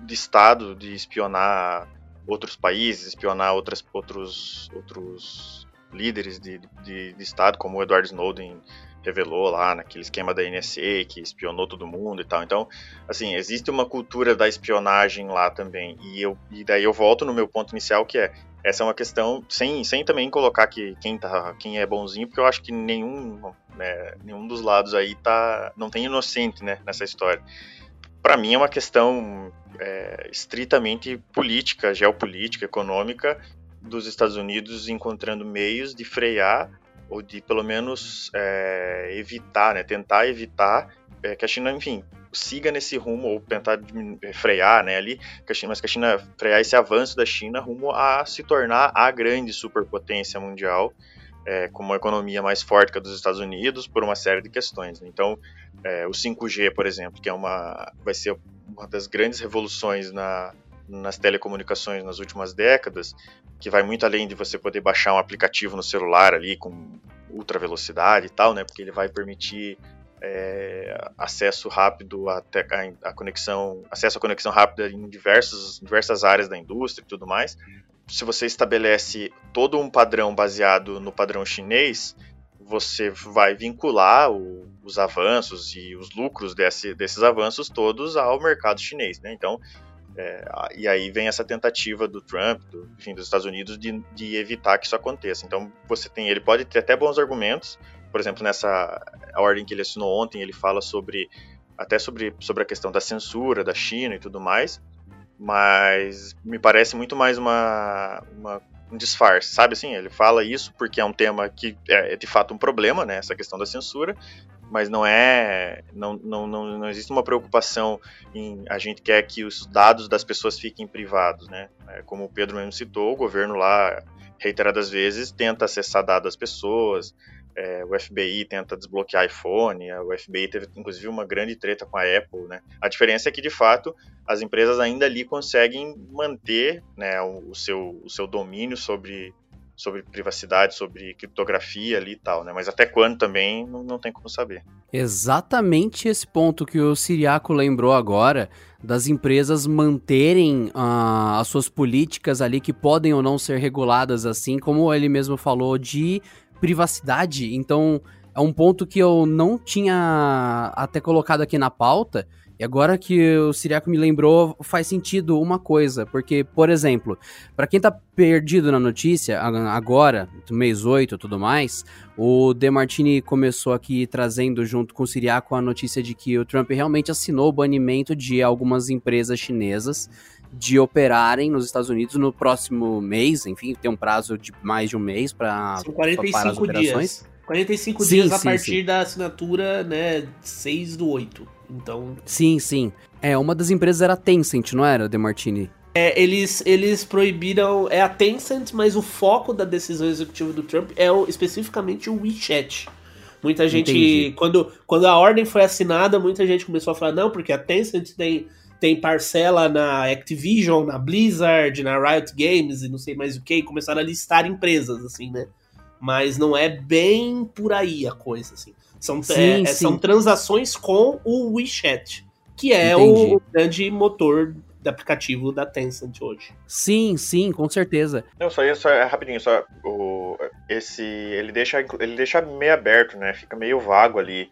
de Estado, de espionar outros países, espionar outras, outros, outros líderes de, de, de Estado, como o Edward Snowden revelou lá naquele esquema da NSA que espionou todo mundo e tal. Então, assim, existe uma cultura da espionagem lá também. E, eu, e daí eu volto no meu ponto inicial, que é essa é uma questão, sem, sem também colocar que quem, tá, quem é bonzinho, porque eu acho que nenhum, né, nenhum dos lados aí tá, não tem inocente né, nessa história. Para mim é uma questão é, estritamente política, geopolítica, econômica, dos Estados Unidos encontrando meios de frear ou de pelo menos é, evitar, né, tentar evitar é, que a China, enfim, siga nesse rumo ou tentar frear, né, ali, mas que a China frear esse avanço da China rumo a se tornar a grande superpotência mundial, é, com uma economia mais forte que a dos Estados Unidos, por uma série de questões. Né? Então, é, o 5G, por exemplo, que é uma, vai ser uma das grandes revoluções na, nas telecomunicações nas últimas décadas, que vai muito além de você poder baixar um aplicativo no celular ali com ultra velocidade e tal, né? Porque ele vai permitir é, acesso rápido a, a, a, conexão, acesso à conexão rápida em diversos, diversas áreas da indústria e tudo mais. Se você estabelece todo um padrão baseado no padrão chinês, você vai vincular o, os avanços e os lucros desse, desses avanços todos ao mercado chinês, né? Então, é, e aí vem essa tentativa do Trump, do, enfim, dos Estados Unidos, de, de, evitar que isso aconteça. Então, você tem, ele pode ter até bons argumentos, por exemplo, nessa ordem que ele assinou ontem, ele fala sobre até sobre, sobre a questão da censura da China e tudo mais, mas me parece muito mais uma, uma um disfarce, sabe assim? Ele fala isso porque é um tema que é, é de fato um problema, né? Essa questão da censura, mas não é. Não, não, não, não existe uma preocupação em. A gente quer que os dados das pessoas fiquem privados, né? É, como o Pedro mesmo citou, o governo lá, reiteradas vezes, tenta acessar dados das pessoas, é, o FBI tenta desbloquear iPhone, o FBI teve inclusive uma grande treta com a Apple, né? A diferença é que de fato as empresas ainda ali conseguem manter né, o, o, seu, o seu domínio sobre, sobre privacidade, sobre criptografia ali e tal, né? Mas até quando também não, não tem como saber. Exatamente esse ponto que o Siriaco lembrou agora das empresas manterem uh, as suas políticas ali que podem ou não ser reguladas assim, como ele mesmo falou de privacidade. Então, é um ponto que eu não tinha até colocado aqui na pauta. E agora que o Siriaco me lembrou, faz sentido uma coisa. Porque, por exemplo, para quem tá perdido na notícia, agora, mês 8 e tudo mais, o Demartini começou aqui trazendo junto com o Siriaco a notícia de que o Trump realmente assinou o banimento de algumas empresas chinesas de operarem nos Estados Unidos no próximo mês, enfim, tem um prazo de mais de um mês para São 45 as operações. dias. 45 sim, dias a sim, partir sim. da assinatura, né, 6 do 8. Então. Sim, sim. É, uma das empresas era a Tencent, não era, De Martini? É, eles, eles proibiram. É a Tencent, mas o foco da decisão executiva do Trump é o, especificamente o WeChat. Muita gente. Quando, quando a ordem foi assinada, muita gente começou a falar, não, porque a Tencent tem tem parcela na Activision, na Blizzard, na Riot Games e não sei mais o que, e começaram a listar empresas, assim, né? Mas não é bem por aí a coisa, assim. São, sim, é, é, sim. são transações com o WeChat, que é o, o grande motor do aplicativo da Tencent hoje. Sim, sim, com certeza. Não, só isso é rapidinho, só o esse ele deixa ele deixa meio aberto, né? Fica meio vago ali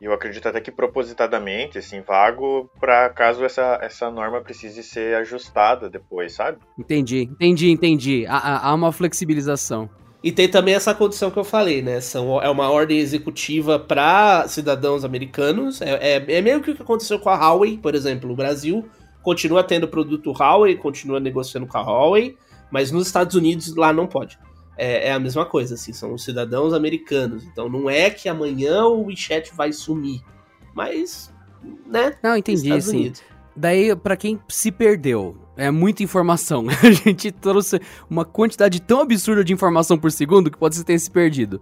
e eu acredito até que propositadamente, assim, vago para caso essa, essa norma precise ser ajustada depois, sabe? Entendi, entendi, entendi. Há, há uma flexibilização. E tem também essa condição que eu falei, né? São, é uma ordem executiva para cidadãos americanos. É, é, é, meio que o que aconteceu com a Huawei, por exemplo. O Brasil continua tendo produto Huawei, continua negociando com a Huawei, mas nos Estados Unidos lá não pode é, é, a mesma coisa, assim, são cidadãos americanos. Então não é que amanhã o WeChat vai sumir, mas, né? Não, entendi, sim. Unidos. Daí, para quem se perdeu, é muita informação. A gente trouxe uma quantidade tão absurda de informação por segundo que pode ter se perdido.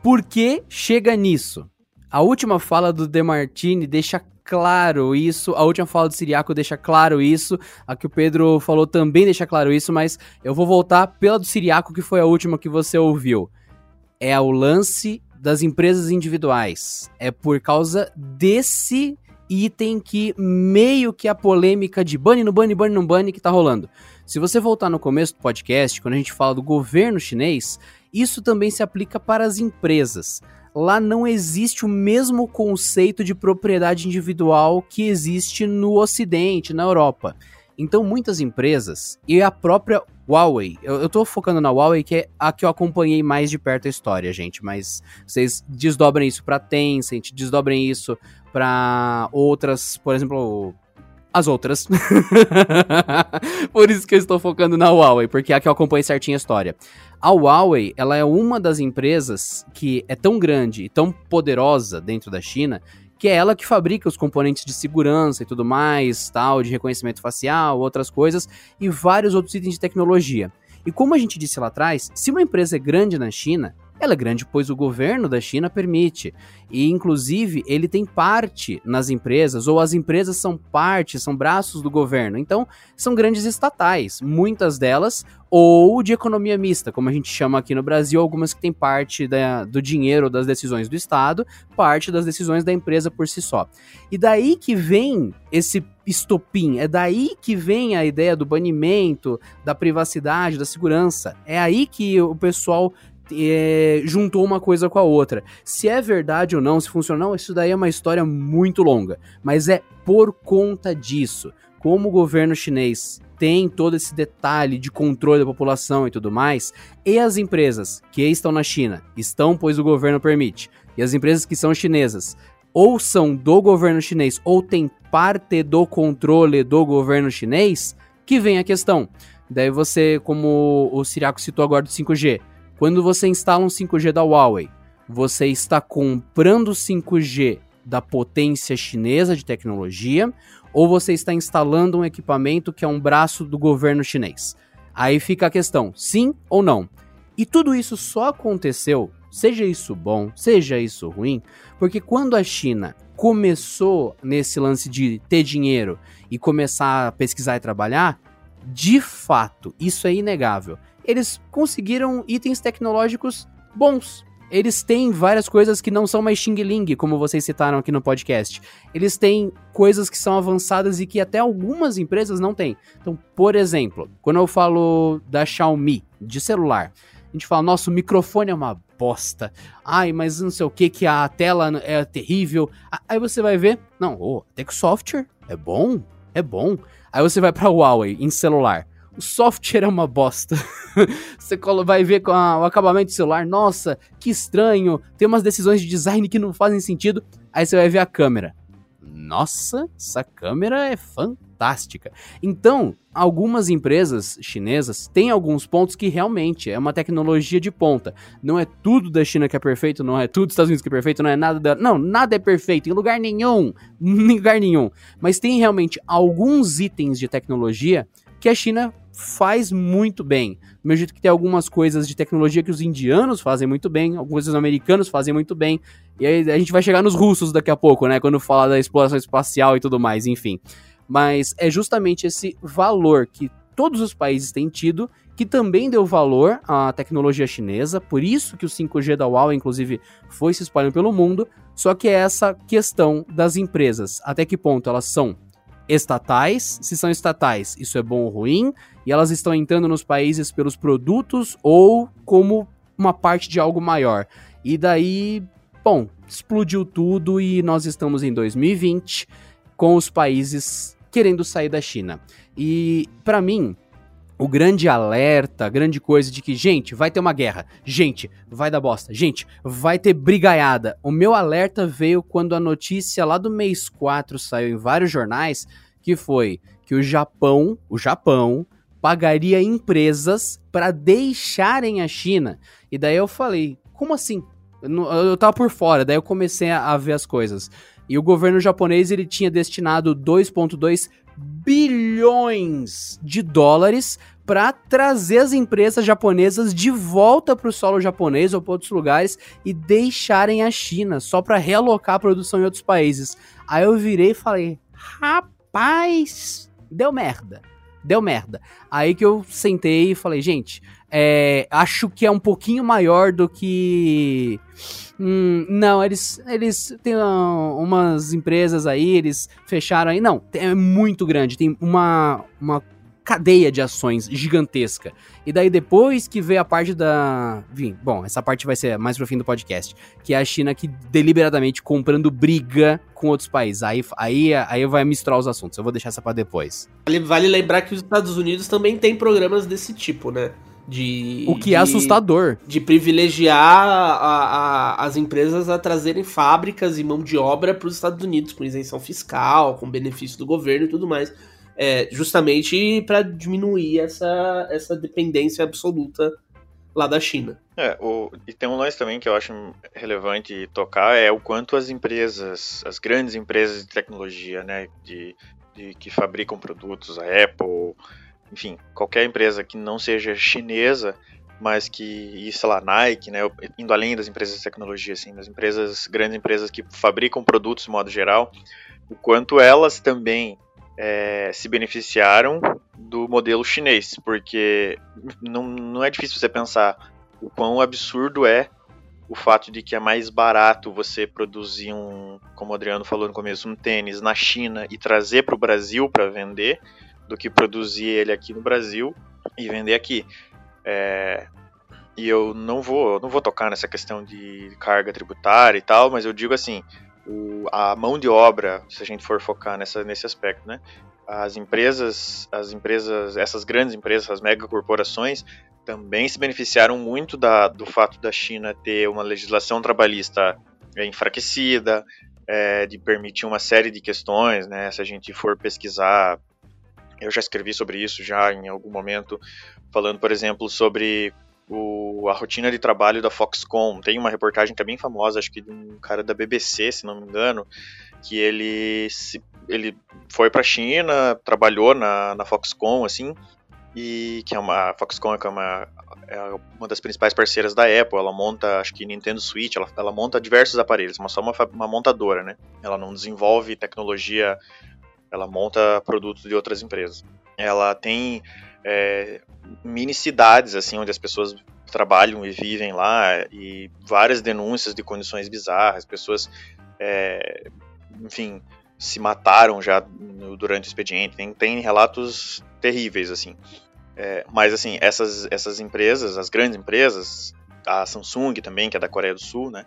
Por que chega nisso? A última fala do Demartini deixa claro isso, a última fala do Siriaco deixa claro isso, a que o Pedro falou também deixa claro isso, mas eu vou voltar pela do Siriaco, que foi a última que você ouviu. É o lance das empresas individuais. É por causa desse item que meio que a polêmica de bunny no bunny, bunny no bunny que tá rolando. Se você voltar no começo do podcast, quando a gente fala do governo chinês, isso também se aplica para as empresas. Lá não existe o mesmo conceito de propriedade individual que existe no Ocidente, na Europa. Então, muitas empresas e a própria Huawei, eu, eu tô focando na Huawei, que é a que eu acompanhei mais de perto a história, gente, mas vocês desdobrem isso para Tencent, desdobrem isso para outras, por exemplo, as outras. Por isso que eu estou focando na Huawei, porque é a que eu acompanho certinho a história. A Huawei, ela é uma das empresas que é tão grande e tão poderosa dentro da China, que é ela que fabrica os componentes de segurança e tudo mais, tal, de reconhecimento facial, outras coisas, e vários outros itens de tecnologia. E como a gente disse lá atrás, se uma empresa é grande na China, ela é grande pois o governo da China permite. E, inclusive, ele tem parte nas empresas, ou as empresas são parte, são braços do governo. Então, são grandes estatais, muitas delas, ou de economia mista, como a gente chama aqui no Brasil, algumas que têm parte da, do dinheiro das decisões do Estado, parte das decisões da empresa por si só. E daí que vem esse estopim, é daí que vem a ideia do banimento, da privacidade, da segurança. É aí que o pessoal é, juntou uma coisa com a outra. Se é verdade ou não, se funciona ou não, isso daí é uma história muito longa. Mas é por conta disso. Como o governo chinês tem todo esse detalhe de controle da população e tudo mais, e as empresas que estão na China estão, pois o governo permite, e as empresas que são chinesas ou são do governo chinês ou têm parte do controle do governo chinês, que vem a questão. Daí você, como o Siriaco citou agora do 5G, quando você instala um 5G da Huawei, você está comprando 5G da potência chinesa de tecnologia ou você está instalando um equipamento que é um braço do governo chinês? Aí fica a questão, sim ou não? E tudo isso só aconteceu, seja isso bom, seja isso ruim, porque quando a China começou nesse lance de ter dinheiro e começar a pesquisar e trabalhar, de fato, isso é inegável eles conseguiram itens tecnológicos bons. Eles têm várias coisas que não são mais Xing Ling, como vocês citaram aqui no podcast. Eles têm coisas que são avançadas e que até algumas empresas não têm. Então, por exemplo, quando eu falo da Xiaomi, de celular, a gente fala, nosso microfone é uma bosta. Ai, mas não sei o que, que a tela é terrível. Aí você vai ver, não, oh, até que o software é bom, é bom. Aí você vai pra Huawei, em celular o software é uma bosta. você vai ver com a, o acabamento do celular, nossa, que estranho, tem umas decisões de design que não fazem sentido. Aí você vai ver a câmera. Nossa, essa câmera é fantástica. Então, algumas empresas chinesas têm alguns pontos que realmente é uma tecnologia de ponta. Não é tudo da China que é perfeito, não é tudo dos Estados Unidos que é perfeito, não é nada da... Não, nada é perfeito em lugar nenhum, em lugar nenhum. Mas tem realmente alguns itens de tecnologia que a China faz muito bem. Do mesmo jeito que tem algumas coisas de tecnologia que os indianos fazem muito bem, algumas coisas os americanos fazem muito bem. E aí a gente vai chegar nos russos daqui a pouco, né? Quando fala da exploração espacial e tudo mais, enfim. Mas é justamente esse valor que todos os países têm tido que também deu valor à tecnologia chinesa, por isso que o 5G da Huawei, inclusive, foi se espalhando pelo mundo, só que é essa questão das empresas, até que ponto elas são estatais, se são estatais, isso é bom ou ruim, e elas estão entrando nos países pelos produtos ou como uma parte de algo maior. E daí, bom, explodiu tudo e nós estamos em 2020 com os países querendo sair da China. E para mim, o grande alerta, a grande coisa de que, gente, vai ter uma guerra, gente, vai dar bosta, gente, vai ter brigaiada. O meu alerta veio quando a notícia lá do mês 4 saiu em vários jornais, que foi que o Japão, o Japão, pagaria empresas para deixarem a China. E daí eu falei, como assim? Eu, eu tava por fora, daí eu comecei a, a ver as coisas. E o governo japonês ele tinha destinado 2,2 bilhões de dólares para trazer as empresas japonesas de volta para o solo japonês ou para outros lugares e deixarem a China só para realocar a produção em outros países. Aí eu virei e falei: rapaz, deu merda deu merda. Aí que eu sentei e falei, gente, é, acho que é um pouquinho maior do que. Hum, não, eles, eles têm umas empresas aí, eles fecharam aí. Não, é muito grande. Tem uma, uma cadeia de ações gigantesca. E daí depois que veio a parte da. Bom, essa parte vai ser mais pro fim do podcast. Que é a China que deliberadamente comprando briga com outros países. Aí, aí, aí vai misturar os assuntos. Eu vou deixar essa pra depois. Vale, vale lembrar que os Estados Unidos também tem programas desse tipo, né? De, o que de, é assustador. De privilegiar a, a, as empresas a trazerem fábricas e mão de obra para os Estados Unidos, com isenção fiscal, com benefício do governo e tudo mais. É, justamente para diminuir essa, essa dependência absoluta lá da China. É, o, e tem um lance também que eu acho relevante tocar, é o quanto as empresas, as grandes empresas de tecnologia, né, de, de que fabricam produtos, a Apple, enfim, qualquer empresa que não seja chinesa, mas que, e, sei lá, Nike, né, indo além das empresas de tecnologia, assim, das empresas, grandes empresas que fabricam produtos de modo geral, o quanto elas também é, se beneficiaram do modelo chinês, porque não, não é difícil você pensar o quão absurdo é o fato de que é mais barato você produzir um, como o Adriano falou no começo, um tênis na China e trazer para o Brasil para vender, do que produzir ele aqui no Brasil e vender aqui. É, e eu não vou, não vou tocar nessa questão de carga tributária e tal, mas eu digo assim, o, a mão de obra, se a gente for focar nessa, nesse aspecto, né? As empresas, as empresas, essas grandes empresas, as megacorporações, também se beneficiaram muito da, do fato da China ter uma legislação trabalhista enfraquecida, é, de permitir uma série de questões, né? Se a gente for pesquisar, eu já escrevi sobre isso já em algum momento, falando, por exemplo, sobre o, a rotina de trabalho da Foxconn. Tem uma reportagem que é bem famosa, acho que de um cara da BBC, se não me engano, que ele, se, ele foi para a China, trabalhou na, na Foxconn, assim, e que é uma Foxconn é uma, é uma das principais parceiras da Apple. Ela monta, acho que Nintendo Switch, ela, ela monta diversos aparelhos, mas só uma, uma montadora, né? Ela não desenvolve tecnologia, ela monta produtos de outras empresas. Ela tem é, mini cidades, assim, onde as pessoas trabalham e vivem lá, e várias denúncias de condições bizarras, pessoas, é, enfim, se mataram já durante o expediente, tem, tem relatos terríveis, assim. É, mas, assim, essas, essas empresas, as grandes empresas, a Samsung também, que é da Coreia do Sul, né,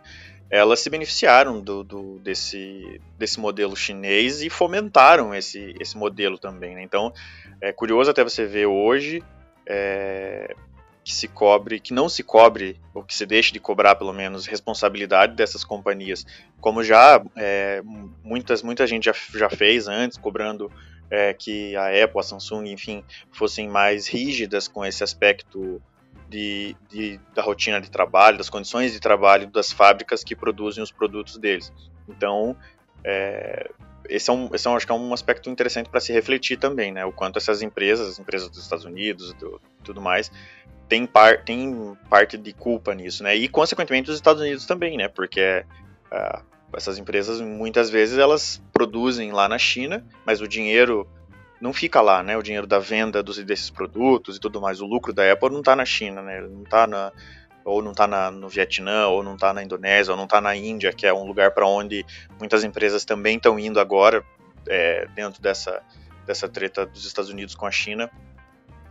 elas se beneficiaram do, do, desse, desse modelo chinês e fomentaram esse, esse modelo também. Né? Então, é curioso até você ver hoje é, que se cobre, que não se cobre, ou que se deixe de cobrar pelo menos, responsabilidade dessas companhias, como já é, muitas, muita gente já, já fez antes, cobrando é, que a Apple, a Samsung, enfim, fossem mais rígidas com esse aspecto de, de, da rotina de trabalho, das condições de trabalho das fábricas que produzem os produtos deles. Então, é, esse é um, esse é um, acho que é um aspecto interessante para se refletir também, né? O quanto essas empresas, as empresas dos Estados Unidos, do, tudo mais, tem, par, tem parte de culpa nisso, né? E consequentemente os Estados Unidos também, né? Porque uh, essas empresas muitas vezes elas produzem lá na China, mas o dinheiro não fica lá, né? O dinheiro da venda dos, desses produtos e tudo mais. O lucro da Apple não está na China, né? Não está na ou não está no Vietnã, ou não está na Indonésia, ou não está na Índia, que é um lugar para onde muitas empresas também estão indo agora, é, dentro dessa, dessa treta dos Estados Unidos com a China.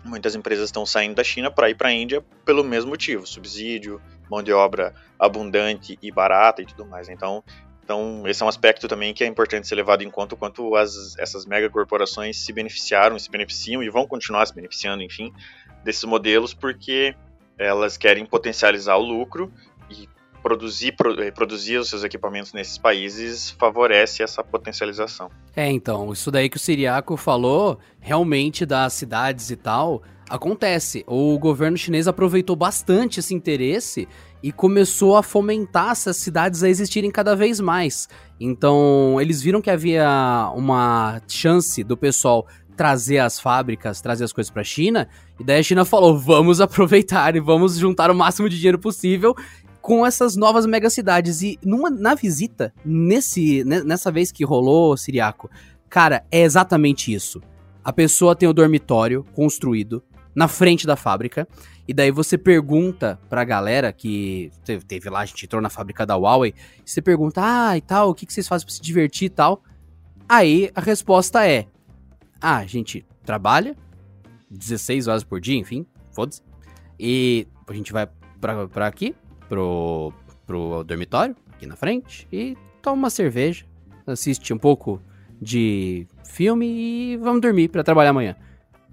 Muitas empresas estão saindo da China para ir para a Índia pelo mesmo motivo: subsídio, mão de obra abundante e barata e tudo mais. Então, então, esse é um aspecto também que é importante ser levado em conta, quanto as, essas megacorporações se beneficiaram, se beneficiam e vão continuar se beneficiando, enfim, desses modelos, porque elas querem potencializar o lucro e produzir, eh, produzir os seus equipamentos nesses países favorece essa potencialização. É, então, isso daí que o Siriaco falou, realmente das cidades e tal, acontece. O governo chinês aproveitou bastante esse interesse e começou a fomentar essas cidades a existirem cada vez mais. Então, eles viram que havia uma chance do pessoal trazer as fábricas, trazer as coisas para a China, e daí a China falou: "Vamos aproveitar e vamos juntar o máximo de dinheiro possível com essas novas megacidades". E numa, na visita, nesse nessa vez que rolou Siriaco, cara, é exatamente isso. A pessoa tem o dormitório construído na frente da fábrica. E daí você pergunta pra galera que teve, lá, a gente entrou na fábrica da Huawei, você pergunta, ah, e tal, o que, que vocês fazem pra se divertir e tal. Aí a resposta é: ah, a gente trabalha, 16 horas por dia, enfim, foda-se. E a gente vai pra, pra aqui, pro, pro dormitório, aqui na frente, e toma uma cerveja, assiste um pouco de filme e vamos dormir para trabalhar amanhã.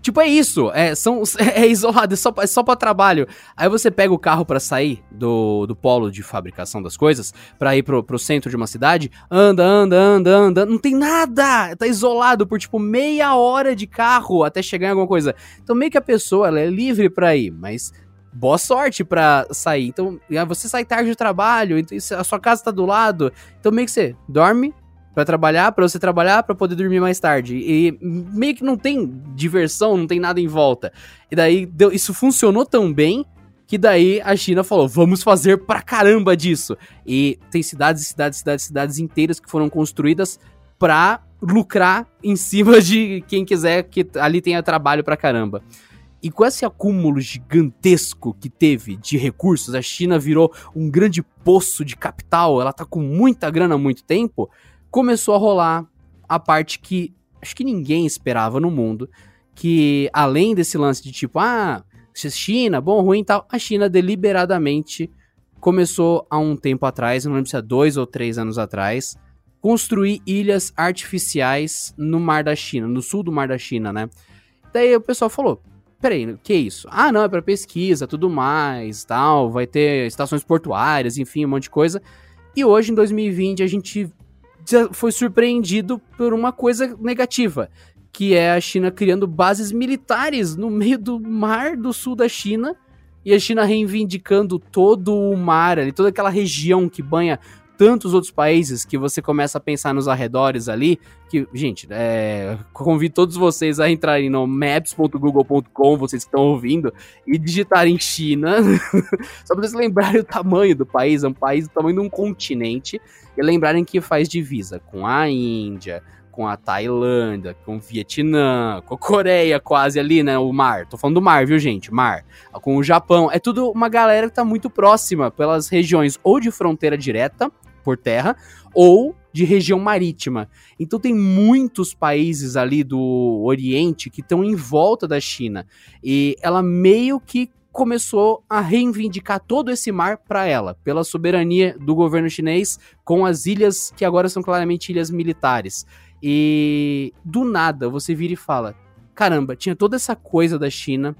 Tipo, é isso. É, são, é isolado, é só, é só pra trabalho. Aí você pega o carro para sair do, do polo de fabricação das coisas, para ir pro, pro centro de uma cidade, anda, anda, anda, anda. Não tem nada! Tá isolado por, tipo, meia hora de carro até chegar em alguma coisa. Então, meio que a pessoa, ela é livre para ir, mas boa sorte pra sair. Então, você sai tarde do trabalho, então, a sua casa tá do lado. Então, meio que você dorme, para trabalhar, para você trabalhar, para poder dormir mais tarde. E meio que não tem diversão, não tem nada em volta. E daí deu, isso funcionou tão bem que daí a China falou: "Vamos fazer pra caramba disso". E tem cidades, cidades, cidades, cidades inteiras que foram construídas para lucrar em cima de quem quiser que ali tenha trabalho pra caramba. E com esse acúmulo gigantesco que teve de recursos, a China virou um grande poço de capital, ela tá com muita grana há muito tempo começou a rolar a parte que acho que ninguém esperava no mundo, que além desse lance de tipo, ah, China, bom, ruim e tal, a China deliberadamente começou há um tempo atrás, não lembro se é dois ou três anos atrás, construir ilhas artificiais no mar da China, no sul do mar da China, né? Daí o pessoal falou, peraí, que é isso? Ah, não, é para pesquisa, tudo mais, tal, vai ter estações portuárias, enfim, um monte de coisa. E hoje, em 2020, a gente foi surpreendido por uma coisa negativa, que é a China criando bases militares no meio do mar do sul da China e a China reivindicando todo o mar ali, toda aquela região que banha tantos outros países que você começa a pensar nos arredores ali, que, gente, é, convido todos vocês a entrarem no maps.google.com, vocês que estão ouvindo, e digitarem China, só pra vocês lembrarem o tamanho do país, é um país do tamanho de um continente, e lembrarem que faz divisa com a Índia, com a Tailândia, com o Vietnã, com a Coreia quase ali, né? O mar. Tô falando do mar, viu, gente? Mar. Com o Japão. É tudo uma galera que tá muito próxima pelas regiões ou de fronteira direta, por terra, ou de região marítima. Então tem muitos países ali do Oriente que estão em volta da China. E ela meio que começou a reivindicar todo esse mar para ela, pela soberania do governo chinês com as ilhas que agora são claramente ilhas militares. E do nada você vira e fala: caramba, tinha toda essa coisa da China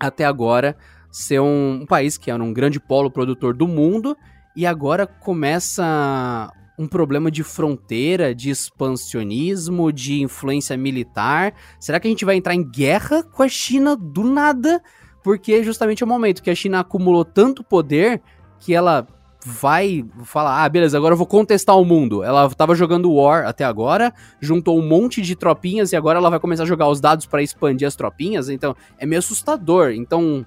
até agora ser um, um país que era um grande polo produtor do mundo e agora começa um problema de fronteira, de expansionismo, de influência militar. Será que a gente vai entrar em guerra com a China do nada? porque justamente é o momento que a China acumulou tanto poder que ela vai falar, ah, beleza, agora eu vou contestar o mundo. Ela tava jogando War até agora, juntou um monte de tropinhas e agora ela vai começar a jogar os dados para expandir as tropinhas, então é meio assustador. Então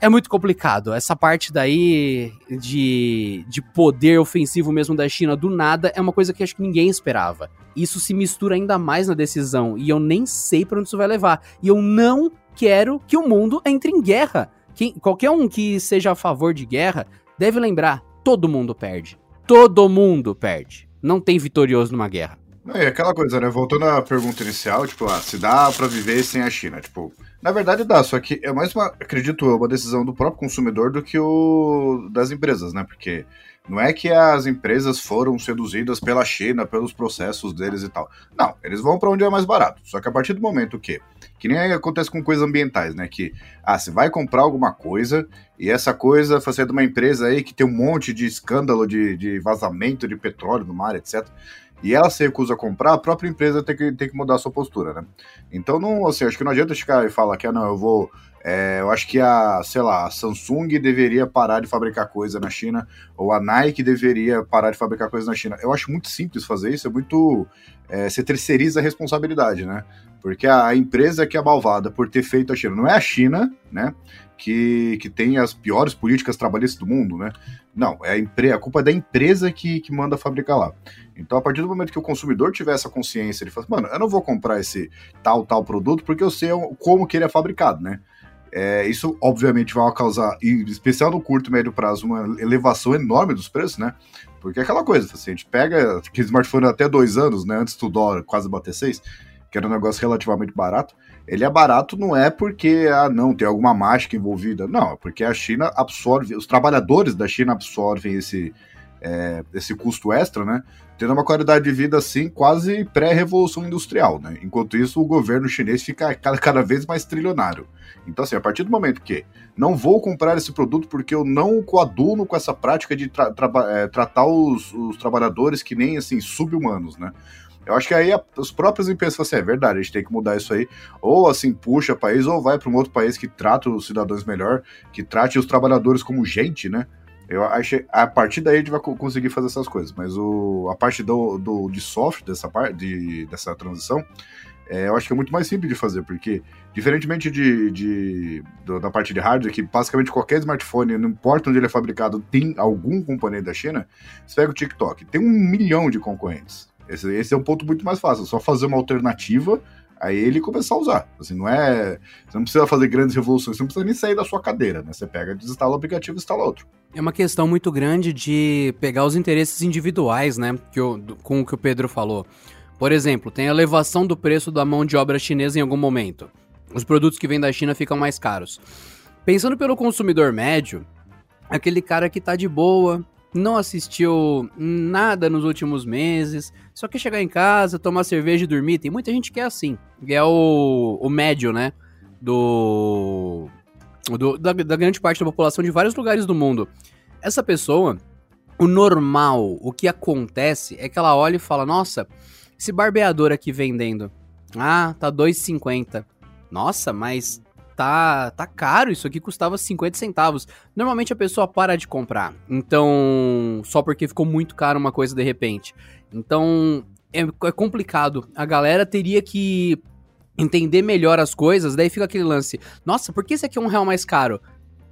é muito complicado. Essa parte daí de, de poder ofensivo mesmo da China do nada é uma coisa que acho que ninguém esperava. Isso se mistura ainda mais na decisão e eu nem sei para onde isso vai levar. E eu não quero que o mundo entre em guerra. Quem, qualquer um que seja a favor de guerra deve lembrar: todo mundo perde. Todo mundo perde. Não tem vitorioso numa guerra. É aquela coisa, né? Voltando à pergunta inicial, tipo, ah, se dá para viver sem a China? Tipo, na verdade dá, só que é mais uma, acredito eu, uma decisão do próprio consumidor do que o das empresas, né? Porque não é que as empresas foram seduzidas pela China, pelos processos deles e tal. Não, eles vão para onde é mais barato. Só que a partir do momento que, que nem acontece com coisas ambientais, né? Que, ah, você vai comprar alguma coisa e essa coisa foi ser de uma empresa aí que tem um monte de escândalo de, de vazamento de petróleo no mar, etc e ela se recusa a comprar, a própria empresa tem que, tem que mudar a sua postura, né? Então, não, assim, acho que não adianta chegar e falar que, ah, não, eu vou é, eu acho que a, sei lá, a Samsung deveria parar de fabricar coisa na China, ou a Nike deveria parar de fabricar coisa na China. Eu acho muito simples fazer isso, é muito. É, você terceiriza a responsabilidade, né? Porque a, empresa que é malvada por ter feito a China não é a China, né? Que, que tem as piores políticas trabalhistas do mundo, né? Não, é a, empre a culpa é da empresa que, que manda fabricar lá. Então, a partir do momento que o consumidor tiver essa consciência, ele fala, mano, eu não vou comprar esse tal, tal produto porque eu sei como que ele é fabricado, né? É, isso, obviamente, vai causar, em especial no curto e médio prazo, uma elevação enorme dos preços, né? Porque é aquela coisa, assim, a gente pega aquele smartphone até dois anos, né? Antes do dólar quase bater seis. que era um negócio relativamente barato, ele é barato não é porque, ah, não, tem alguma mágica envolvida. Não, é porque a China absorve, os trabalhadores da China absorvem esse, é, esse custo extra, né? Tendo uma qualidade de vida assim, quase pré-revolução industrial, né? Enquanto isso, o governo chinês fica cada, vez mais trilionário. Então, assim, a partir do momento que não vou comprar esse produto porque eu não coaduno com essa prática de tra tra é, tratar os, os trabalhadores que nem, assim, sub-humanos, né? Eu acho que aí a, os próprios empresas falam assim, é verdade, a gente tem que mudar isso aí. Ou assim, puxa país, ou vai para um outro país que trata os cidadãos melhor, que trate os trabalhadores como gente, né? Eu acho a partir daí a gente vai conseguir fazer essas coisas. Mas o, a parte do, do, de software dessa, parte, de, dessa transição, é, eu acho que é muito mais simples de fazer, porque, diferentemente de, de, da parte de hardware, que basicamente qualquer smartphone, não importa onde ele é fabricado, tem algum componente da China, você pega o TikTok, tem um milhão de concorrentes. Esse, esse é um ponto muito mais fácil, é só fazer uma alternativa aí ele começar a usar. Assim, não é. Você não precisa fazer grandes revoluções, você não precisa nem sair da sua cadeira, né? Você pega, desinstala o aplicativo e instala outro. É uma questão muito grande de pegar os interesses individuais, né? Que eu, com o que o Pedro falou. Por exemplo, tem a elevação do preço da mão de obra chinesa em algum momento. Os produtos que vêm da China ficam mais caros. Pensando pelo consumidor médio, aquele cara que tá de boa, não assistiu nada nos últimos meses, só quer chegar em casa, tomar cerveja e dormir. Tem muita gente que é assim, é o, o médio, né? Do, do da, da grande parte da população de vários lugares do mundo. Essa pessoa, o normal, o que acontece é que ela olha e fala: Nossa, esse barbeador aqui vendendo. Ah, tá 2,50. Nossa, mas tá, tá caro, isso aqui custava 50 centavos. Normalmente a pessoa para de comprar. Então, só porque ficou muito caro uma coisa de repente. Então, é, é complicado. A galera teria que entender melhor as coisas, daí fica aquele lance. Nossa, por que esse aqui é um real mais caro?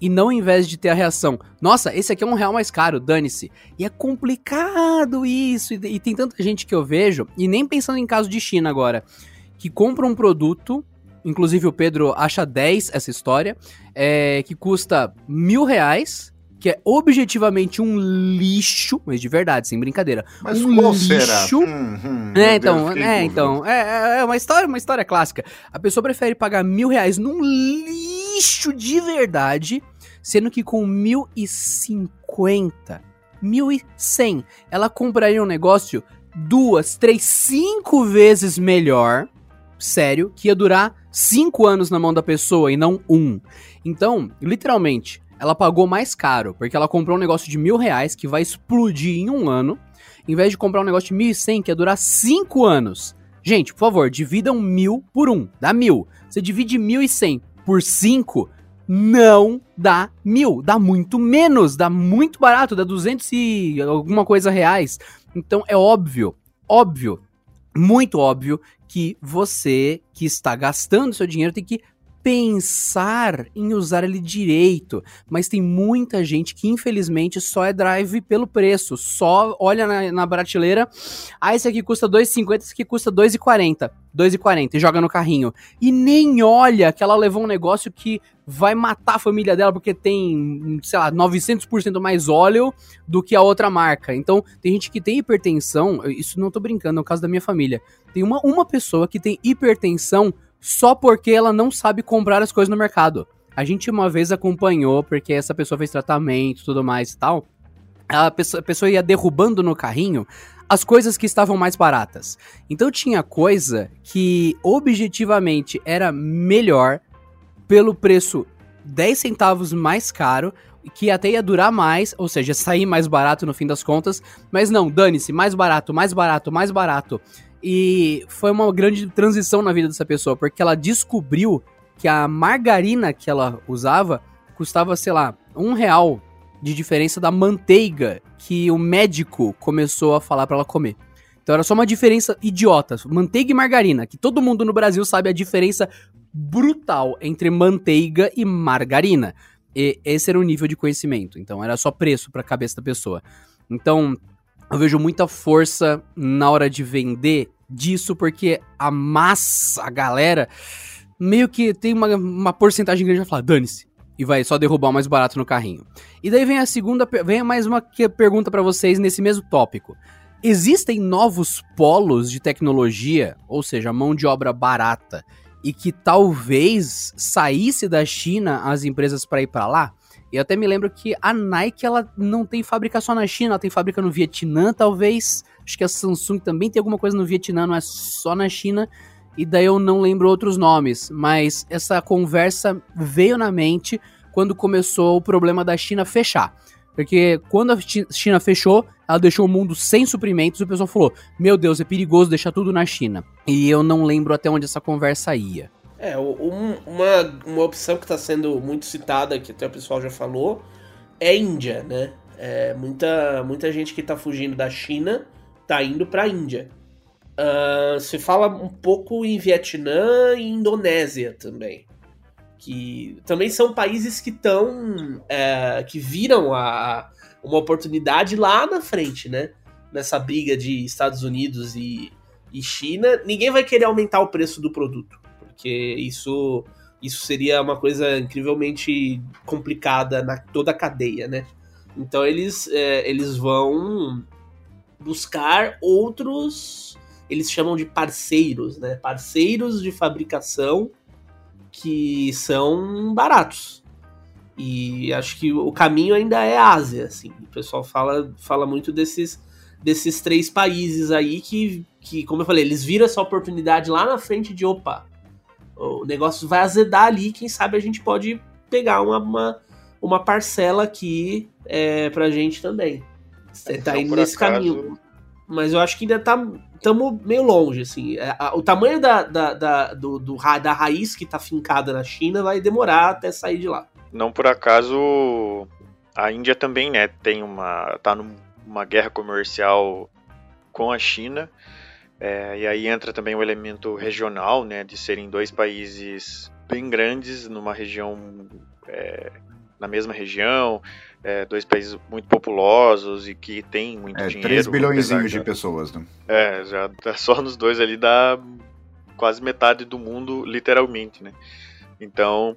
E não em vez de ter a reação, nossa, esse aqui é um real mais caro, dane-se. E é complicado isso, e, e tem tanta gente que eu vejo, e nem pensando em caso de China agora, que compra um produto Inclusive o Pedro acha 10 essa história. É, que custa mil reais. Que é objetivamente um lixo, mas de verdade, sem brincadeira. Mas um qual lixo. será? Hum, hum, é, então, é, então, é, é uma história, uma história clássica. A pessoa prefere pagar mil reais num lixo de verdade, sendo que com mil e cinquenta, mil e cem, ela compraria um negócio duas, três, cinco vezes melhor, sério, que ia durar cinco anos na mão da pessoa e não um. Então, literalmente, ela pagou mais caro, porque ela comprou um negócio de mil reais que vai explodir em um ano, em vez de comprar um negócio de mil e cem que ia durar cinco anos. Gente, por favor, dividam mil por um, dá mil. Você divide mil e cem por cinco, não dá mil, dá muito menos, dá muito barato, dá duzentos e alguma coisa reais. Então é óbvio, óbvio, muito óbvio que você que está gastando seu dinheiro tem que pensar em usar ele direito, mas tem muita gente que infelizmente só é drive pelo preço, só olha na, na prateleira, ah, esse aqui custa 2,50, esse aqui custa 2,40, 2,40 e joga no carrinho. E nem olha que ela levou um negócio que vai matar a família dela porque tem, sei lá, 900% mais óleo do que a outra marca. Então, tem gente que tem hipertensão, isso não tô brincando, é o caso da minha família. Tem uma, uma pessoa que tem hipertensão só porque ela não sabe comprar as coisas no mercado. A gente uma vez acompanhou, porque essa pessoa fez tratamento tudo mais e tal. A pessoa, a pessoa ia derrubando no carrinho as coisas que estavam mais baratas. Então tinha coisa que objetivamente era melhor pelo preço 10 centavos mais caro, que até ia durar mais, ou seja, sair mais barato no fim das contas, mas não, dane-se, mais barato, mais barato, mais barato. E foi uma grande transição na vida dessa pessoa, porque ela descobriu que a margarina que ela usava custava, sei lá, um real de diferença da manteiga que o médico começou a falar para ela comer. Então era só uma diferença idiota. Manteiga e margarina, que todo mundo no Brasil sabe a diferença brutal entre manteiga e margarina. E esse era o nível de conhecimento. Então era só preço para a cabeça da pessoa. Então, eu vejo muita força na hora de vender disso, porque a massa, a galera, meio que tem uma, uma porcentagem grande de falar, dane-se. E vai só derrubar o mais barato no carrinho. E daí vem a segunda, vem mais uma pergunta para vocês nesse mesmo tópico. existem novos polos de tecnologia, ou seja, mão de obra barata, e que talvez saísse da China as empresas para ir para lá? E até me lembro que a Nike ela não tem fábrica só na China, ela tem fábrica no Vietnã, talvez. Acho que a Samsung também tem alguma coisa no Vietnã, não é só na China. E daí eu não lembro outros nomes, mas essa conversa veio na mente quando começou o problema da China fechar. Porque quando a China fechou, ela deixou o mundo sem suprimentos e o pessoal falou: Meu Deus, é perigoso deixar tudo na China. E eu não lembro até onde essa conversa ia. É, um, uma, uma opção que está sendo muito citada, que até o pessoal já falou, é Índia, né? É, muita, muita gente que está fugindo da China está indo para a Índia. Uh, se fala um pouco em Vietnã e Indonésia também. Que também são países que estão. É, que viram a, uma oportunidade lá na frente, né? Nessa briga de Estados Unidos e, e China. Ninguém vai querer aumentar o preço do produto porque isso isso seria uma coisa incrivelmente complicada na toda a cadeia, né? Então eles, é, eles vão buscar outros, eles chamam de parceiros, né? Parceiros de fabricação que são baratos. E acho que o caminho ainda é a Ásia, assim. O pessoal fala, fala muito desses, desses três países aí que, que, como eu falei, eles viram essa oportunidade lá na frente de opa, o negócio vai azedar ali, quem sabe a gente pode pegar uma, uma, uma parcela aqui é, pra gente também. Você tá indo nesse acaso... caminho. Mas eu acho que ainda tá estamos meio longe, assim. É, o tamanho da, da, da, do, do, da raiz que tá fincada na China vai demorar até sair de lá. Não por acaso a Índia também, né, tem uma tá numa guerra comercial com a China é, e aí entra também o elemento regional, né, de serem dois países bem grandes numa região, é, na mesma região, é, dois países muito populosos e que têm muito é, dinheiro. 3 bilhões de pessoas, né? É, já tá só nos dois ali dá quase metade do mundo, literalmente, né? Então,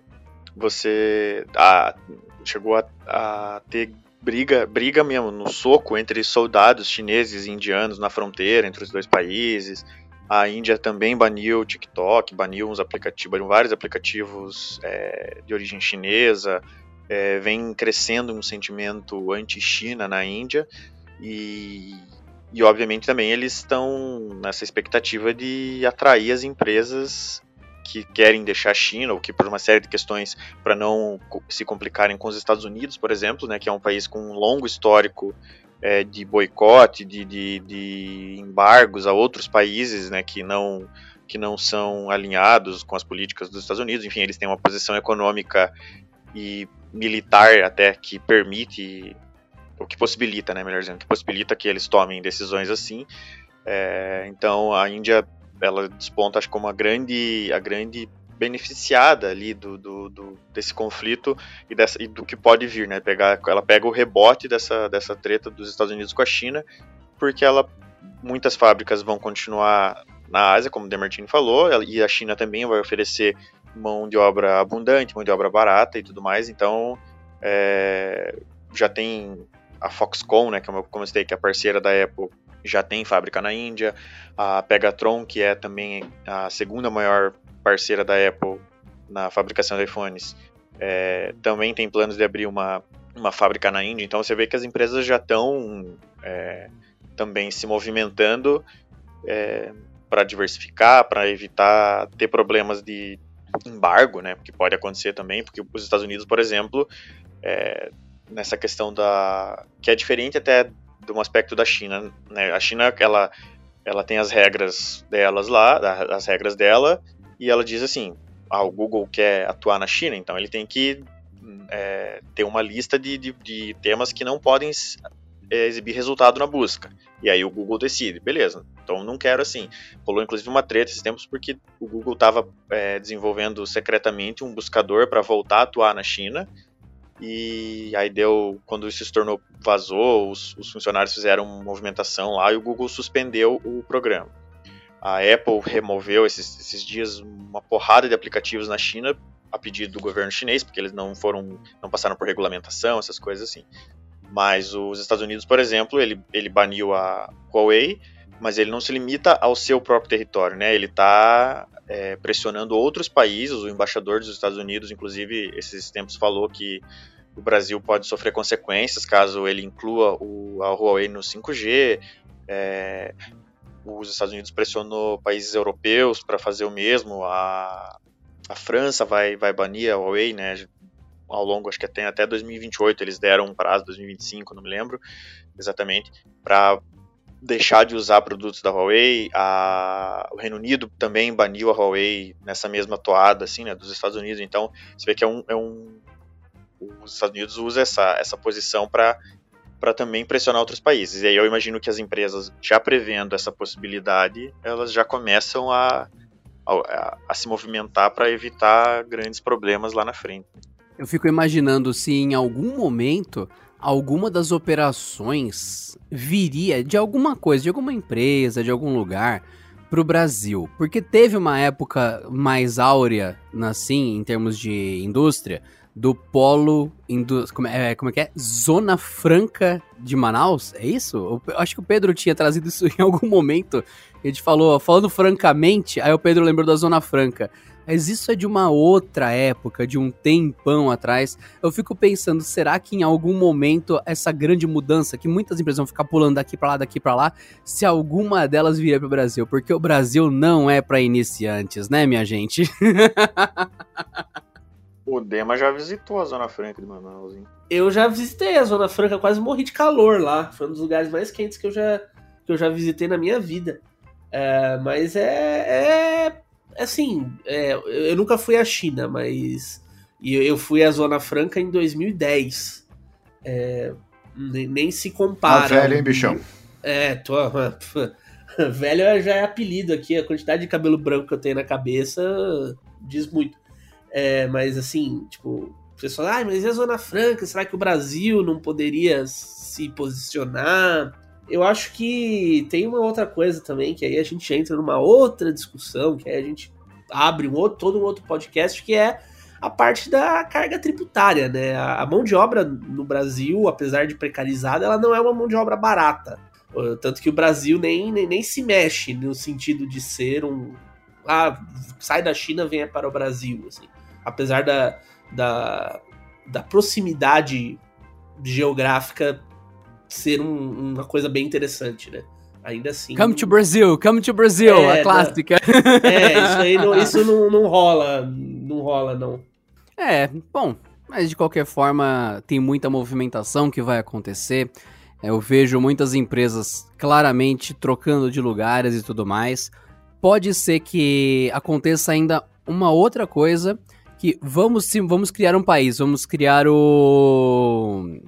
você a, chegou a, a ter briga, briga mesmo, no soco entre soldados chineses e indianos na fronteira entre os dois países. A Índia também baniu o TikTok, baniu uns aplicativos, baniu vários aplicativos é, de origem chinesa. É, vem crescendo um sentimento anti-China na Índia e, e, obviamente, também eles estão nessa expectativa de atrair as empresas que querem deixar a China, ou que por uma série de questões para não se complicarem com os Estados Unidos, por exemplo, né, que é um país com um longo histórico é, de boicote, de, de, de, embargos a outros países né, que, não, que não são alinhados com as políticas dos Estados Unidos. Enfim, eles têm uma posição econômica e militar até que permite, ou que possibilita, né, melhor dizendo, que possibilita que eles tomem decisões assim. É, então a Índia ela desponta acho como a grande a grande beneficiada ali do, do, do, desse conflito e, dessa, e do que pode vir, né? Pegar, ela pega o rebote dessa, dessa treta dos Estados Unidos com a China, porque ela muitas fábricas vão continuar na Ásia, como o Demartini falou, e a China também vai oferecer mão de obra abundante, mão de obra barata e tudo mais. Então, é, já tem a Foxconn, né, que como eu comentei, que é a parceira da Apple, já tem fábrica na Índia. A Pegatron, que é também a segunda maior parceira da Apple na fabricação de iPhones, é, também tem planos de abrir uma, uma fábrica na Índia. Então você vê que as empresas já estão é, também se movimentando é, para diversificar, para evitar ter problemas de embargo, né? Porque pode acontecer também, porque os Estados Unidos, por exemplo, é, nessa questão da que é diferente até de um aspecto da China. Né? A China, ela, ela tem as regras delas lá, as regras dela, e ela diz assim, ah, o Google quer atuar na China, então ele tem que é, ter uma lista de, de, de, temas que não podem é, exibir resultado na busca. E aí o Google decide, beleza, então não quero assim. Rolou inclusive uma treta esses tempos porque o Google estava é, desenvolvendo secretamente um buscador para voltar a atuar na China, e aí deu, quando isso se tornou, vazou, os, os funcionários fizeram uma movimentação lá e o Google suspendeu o programa. A Apple removeu esses, esses dias uma porrada de aplicativos na China a pedido do governo chinês, porque eles não foram, não passaram por regulamentação, essas coisas assim. Mas os Estados Unidos, por exemplo, ele, ele baniu a Huawei, mas ele não se limita ao seu próprio território, né? Ele está é, pressionando outros países. O embaixador dos Estados Unidos, inclusive, esses tempos falou que o Brasil pode sofrer consequências caso ele inclua o, a Huawei no 5G. É, os Estados Unidos pressionou países europeus para fazer o mesmo. A, a França vai, vai banir a Huawei, né? Ao longo, acho que até, até 2028 eles deram um prazo, 2025, não me lembro exatamente, para deixar de usar produtos da Huawei. A, o Reino Unido também baniu a Huawei nessa mesma toada, assim, né, dos Estados Unidos. Então, você vê que é um, é um os Estados Unidos usa essa, essa posição para para também pressionar outros países. E aí eu imagino que as empresas, já prevendo essa possibilidade, elas já começam a, a, a se movimentar para evitar grandes problemas lá na frente. Eu fico imaginando se em algum momento alguma das operações viria de alguma coisa, de alguma empresa, de algum lugar para o Brasil, porque teve uma época mais áurea, assim, em termos de indústria, do polo. Indu como, é, como é que é? Zona Franca de Manaus? É isso? Eu acho que o Pedro tinha trazido isso em algum momento. Gente falou, falando francamente, aí o Pedro lembrou da Zona Franca. Mas isso é de uma outra época, de um tempão atrás. Eu fico pensando, será que em algum momento essa grande mudança, que muitas empresas vão ficar pulando daqui para lá, daqui para lá, se alguma delas vier para o Brasil? Porque o Brasil não é para iniciantes, né, minha gente? O Dema já visitou a Zona Franca de Manaus, hein? Eu já visitei a Zona Franca, quase morri de calor lá. Foi um dos lugares mais quentes que eu já, que eu já visitei na minha vida. É, mas é, é assim, é, eu nunca fui à China, mas eu fui à Zona Franca em 2010. É, nem, nem, se compara. Tá velho, hein, bichão? É, tô. velho já é apelido aqui. A quantidade de cabelo branco que eu tenho na cabeça diz muito. É, mas assim, tipo, o pessoal, ah, mas e a Zona Franca? Será que o Brasil não poderia se posicionar? Eu acho que tem uma outra coisa também, que aí a gente entra numa outra discussão, que aí a gente abre um outro, todo um outro podcast, que é a parte da carga tributária, né? A mão de obra no Brasil, apesar de precarizada, ela não é uma mão de obra barata. Tanto que o Brasil nem, nem, nem se mexe no sentido de ser um. Ah, sai da China, venha para o Brasil. Assim apesar da, da, da proximidade geográfica ser um, uma coisa bem interessante, né? Ainda assim. Come to Brazil, come to Brazil, é, a clássica. Não, é, isso aí não, isso não, não rola, não rola, não. É, bom, mas de qualquer forma tem muita movimentação que vai acontecer. Eu vejo muitas empresas claramente trocando de lugares e tudo mais. Pode ser que aconteça ainda uma outra coisa que vamos, vamos criar um país, vamos criar o.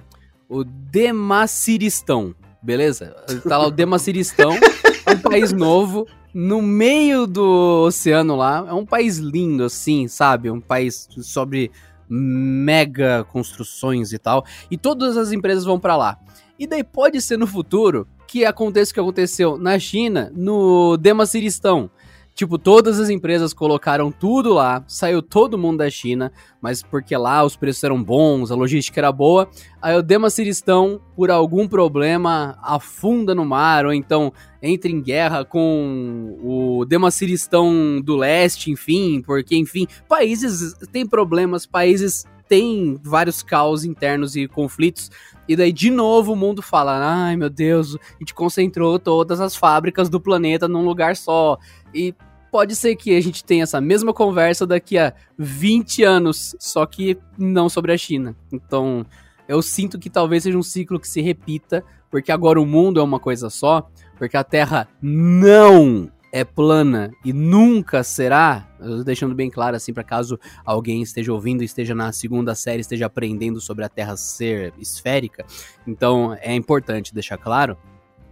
O Demaciristão, beleza? Tá lá o Demaciristão, um país novo, no meio do oceano lá. É um país lindo, assim, sabe? Um país sobre mega construções e tal. E todas as empresas vão para lá. E daí pode ser no futuro que aconteça o que aconteceu na China, no Demaciristão Tipo, todas as empresas colocaram tudo lá, saiu todo mundo da China, mas porque lá os preços eram bons, a logística era boa. Aí o Demaciristão, por algum problema, afunda no mar, ou então entra em guerra com o Demaciristão do leste, enfim, porque, enfim, países têm problemas, países têm vários caos internos e conflitos. E daí, de novo, o mundo fala: ai meu Deus, a gente concentrou todas as fábricas do planeta num lugar só. E pode ser que a gente tenha essa mesma conversa daqui a 20 anos, só que não sobre a China. Então, eu sinto que talvez seja um ciclo que se repita, porque agora o mundo é uma coisa só, porque a Terra não é plana e nunca será, deixando bem claro assim para caso alguém esteja ouvindo, esteja na segunda série, esteja aprendendo sobre a Terra ser esférica. Então, é importante deixar claro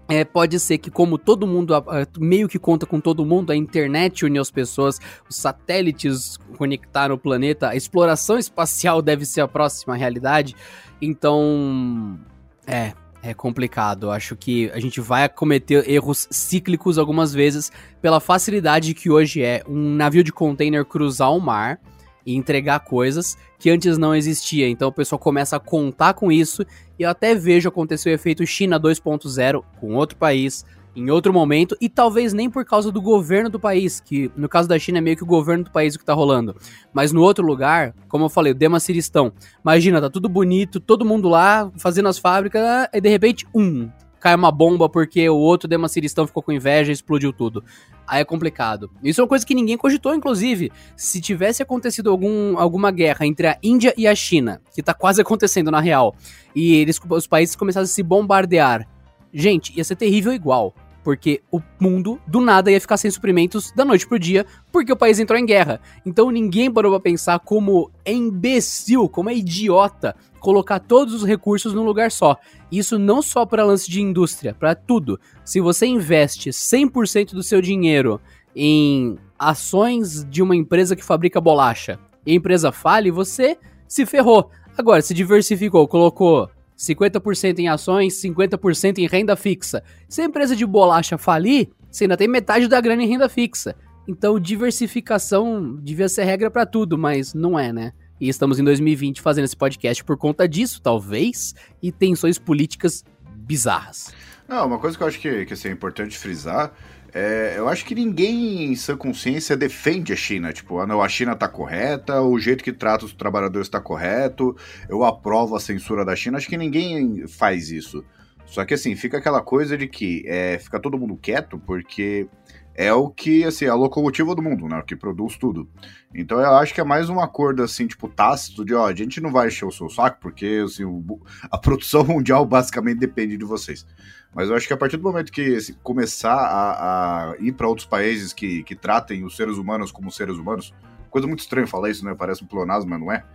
é, pode ser que, como todo mundo meio que conta com todo mundo, a internet uniu as pessoas, os satélites conectaram o planeta, a exploração espacial deve ser a próxima realidade. Então, é, é complicado. Acho que a gente vai cometer erros cíclicos algumas vezes pela facilidade que hoje é um navio de container cruzar o mar e entregar coisas que antes não existia. Então o pessoal começa a contar com isso e eu até vejo acontecer o efeito China 2.0 com outro país em outro momento e talvez nem por causa do governo do país, que no caso da China é meio que o governo do país que tá rolando. Mas no outro lugar, como eu falei, o Demaciristão. Imagina, tá tudo bonito, todo mundo lá fazendo as fábricas e de repente, um, cai uma bomba porque o outro Demaciristão ficou com inveja e explodiu tudo. Aí é complicado. Isso é uma coisa que ninguém cogitou, inclusive. Se tivesse acontecido algum, alguma guerra entre a Índia e a China, que tá quase acontecendo na real, e eles, os países começassem a se bombardear, gente, ia ser terrível igual. Porque o mundo, do nada, ia ficar sem suprimentos da noite pro dia, porque o país entrou em guerra. Então ninguém parou pra pensar como é imbecil, como é idiota colocar todos os recursos num lugar só. Isso não só para lance de indústria, para tudo. Se você investe 100% do seu dinheiro em ações de uma empresa que fabrica bolacha e a empresa fale, você se ferrou. Agora, se diversificou, colocou 50% em ações, 50% em renda fixa. Se a empresa de bolacha falir, você ainda tem metade da grana em renda fixa. Então, diversificação devia ser regra para tudo, mas não é, né? E estamos em 2020 fazendo esse podcast por conta disso, talvez, e tensões políticas bizarras. Não, uma coisa que eu acho que, que assim, é importante frisar é, eu acho que ninguém em sua consciência defende a China. Tipo, ah, não, a China tá correta, o jeito que trata os trabalhadores tá correto, eu aprovo a censura da China. Acho que ninguém faz isso. Só que assim, fica aquela coisa de que é, fica todo mundo quieto porque é o que, assim, é a locomotiva do mundo, né? O que produz tudo. Então eu acho que é mais um acordo, assim, tipo, tácito de, ó, a gente não vai encher o seu saco, porque, assim, o, a produção mundial basicamente depende de vocês. Mas eu acho que a partir do momento que assim, começar a, a ir para outros países que, que tratem os seres humanos como seres humanos, coisa muito estranha falar isso, né? Parece um pleonasmo, mas não é.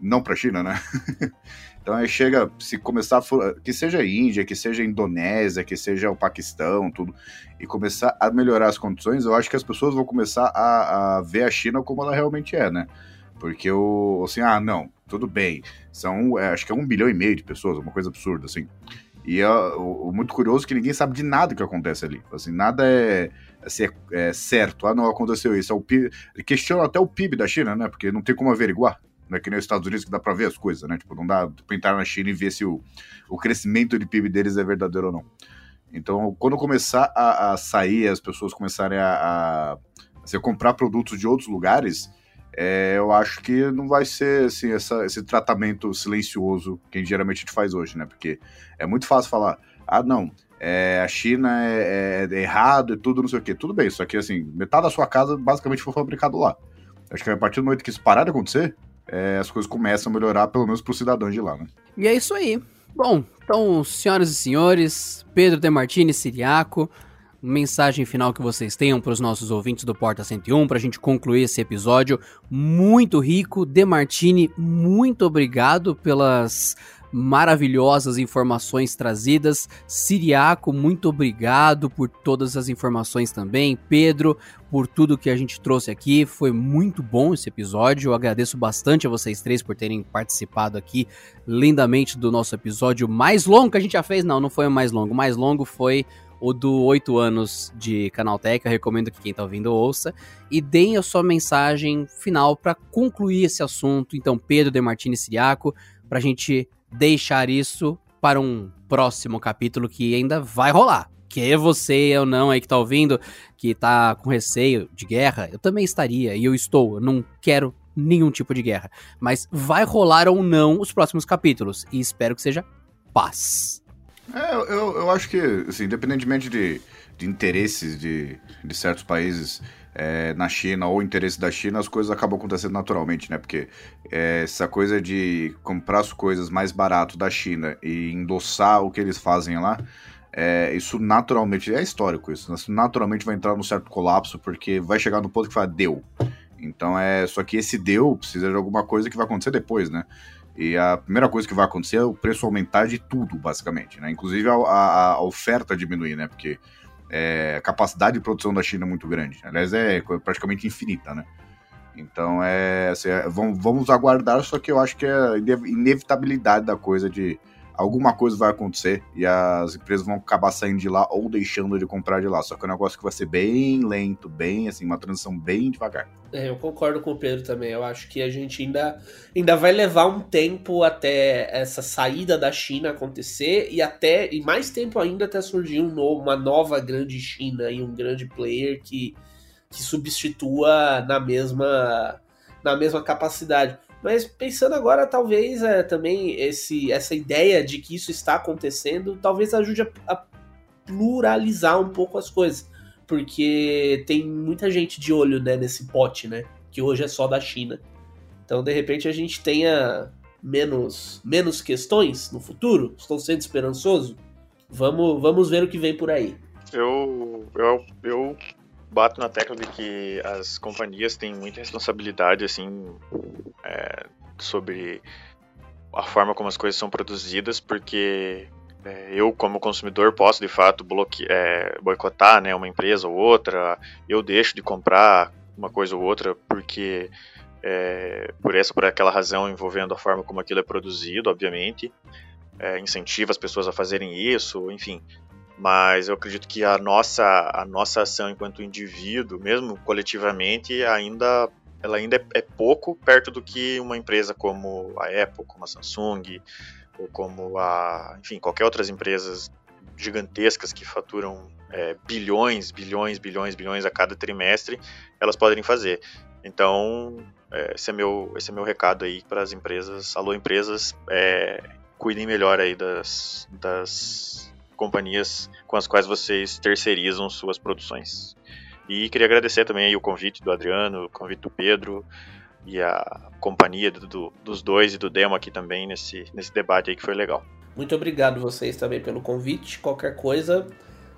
Não pra China, né? então aí chega, se começar, que seja Índia, que seja Indonésia, que seja o Paquistão, tudo, e começar a melhorar as condições, eu acho que as pessoas vão começar a, a ver a China como ela realmente é, né? Porque o, assim, ah, não, tudo bem, são, é, acho que é um bilhão e meio de pessoas, uma coisa absurda, assim. E é, o, o, muito curioso é que ninguém sabe de nada que acontece ali. Assim, nada é, assim, é, é certo. Ah, não aconteceu isso. É o PIB, questiona até o PIB da China, né? Porque não tem como averiguar. Não é que nem os Estados Unidos que dá pra ver as coisas, né? Tipo, não dá pra entrar na China e ver se o, o crescimento de PIB deles é verdadeiro ou não. Então, quando começar a, a sair, as pessoas começarem a, a, comprar produtos de outros lugares, é, eu acho que não vai ser assim, essa, esse tratamento silencioso que geralmente a gente faz hoje, né? Porque é muito fácil falar, ah, não, é, a China é, é, é errado e tudo, não sei o quê. Tudo bem, só que assim, metade da sua casa basicamente foi fabricado lá. Acho que a partir do momento que isso parar de acontecer, é, as coisas começam a melhorar, pelo menos para os cidadãos de lá, né? E é isso aí. Bom, então, senhoras e senhores, Pedro De Martini Siriaco, mensagem final que vocês tenham para os nossos ouvintes do Porta 101 para a gente concluir esse episódio muito rico. De Martini, muito obrigado pelas maravilhosas informações trazidas. Siriaco, muito obrigado por todas as informações também. Pedro, por tudo que a gente trouxe aqui. Foi muito bom esse episódio. Eu agradeço bastante a vocês três por terem participado aqui lindamente do nosso episódio mais longo que a gente já fez. Não, não foi o mais longo. O mais longo foi o do 8 anos de Canaltech. Eu recomendo que quem tá ouvindo ouça. E deem a sua mensagem final para concluir esse assunto. Então, Pedro De Martini Siriaco, pra gente deixar isso para um próximo capítulo que ainda vai rolar. Que você ou não aí que tá ouvindo, que tá com receio de guerra, eu também estaria, e eu estou, eu não quero nenhum tipo de guerra. Mas vai rolar ou não os próximos capítulos, e espero que seja paz. É, eu, eu acho que, assim, independentemente de, de interesses de, de certos países é, na China ou interesse da China, as coisas acabam acontecendo naturalmente, né? Porque é, essa coisa de comprar as coisas mais barato da China e endossar o que eles fazem lá, é, isso naturalmente, é histórico isso, naturalmente vai entrar num certo colapso, porque vai chegar no ponto que fala, deu. Então é. Só que esse deu precisa de alguma coisa que vai acontecer depois, né? E a primeira coisa que vai acontecer é o preço aumentar de tudo, basicamente, né? Inclusive a, a, a oferta diminuir, né? Porque é, a capacidade de produção da China é muito grande. Aliás, é praticamente infinita, né? Então, é, assim, é vamos, vamos aguardar, só que eu acho que é a inevitabilidade da coisa de alguma coisa vai acontecer e as empresas vão acabar saindo de lá ou deixando de comprar de lá. Só que é um negócio que vai ser bem lento, bem assim, uma transição bem devagar. É, eu concordo com o Pedro também. Eu acho que a gente ainda, ainda vai levar um tempo até essa saída da China acontecer e até e mais tempo ainda até surgir um novo, uma nova grande China e um grande player que, que substitua na mesma na mesma capacidade. Mas pensando agora, talvez é, também esse, essa ideia de que isso está acontecendo, talvez ajude a, a pluralizar um pouco as coisas. Porque tem muita gente de olho né, nesse pote, né? Que hoje é só da China. Então, de repente, a gente tenha menos, menos questões no futuro. Estou sendo esperançoso. Vamos, vamos ver o que vem por aí. Eu, eu, eu bato na tecla de que as companhias têm muita responsabilidade, assim, é, sobre a forma como as coisas são produzidas, porque é, eu, como consumidor, posso de fato bloque, é, boicotar né, uma empresa ou outra, eu deixo de comprar uma coisa ou outra porque é, por essa por aquela razão envolvendo a forma como aquilo é produzido, obviamente, é, incentiva as pessoas a fazerem isso, enfim mas eu acredito que a nossa, a nossa ação enquanto indivíduo, mesmo coletivamente, ainda ela ainda é, é, pouco perto do que uma empresa como a Apple, como a Samsung, ou como a, enfim, qualquer outras empresas gigantescas que faturam é, bilhões, bilhões, bilhões, bilhões a cada trimestre, elas podem fazer. Então, é, esse, é meu, esse é meu recado aí para as empresas. Alô, empresas, é, cuidem melhor aí das, das companhias com as quais vocês terceirizam suas produções. E queria agradecer também o convite do Adriano, o convite do Pedro e a companhia do, do, dos dois e do Demo aqui também nesse, nesse debate aí que foi legal. Muito obrigado vocês também pelo convite. Qualquer coisa,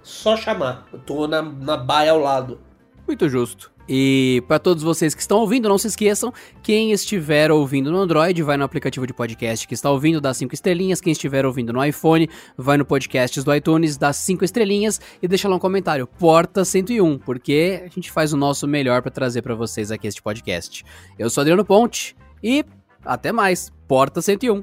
só chamar. Eu tô na, na baia ao lado. Muito justo. E para todos vocês que estão ouvindo, não se esqueçam, quem estiver ouvindo no Android, vai no aplicativo de podcast que está ouvindo, dá 5 estrelinhas. Quem estiver ouvindo no iPhone, vai no podcast do iTunes, dá 5 estrelinhas e deixa lá um comentário, Porta 101, porque a gente faz o nosso melhor para trazer para vocês aqui este podcast. Eu sou Adriano Ponte e até mais. Porta 101.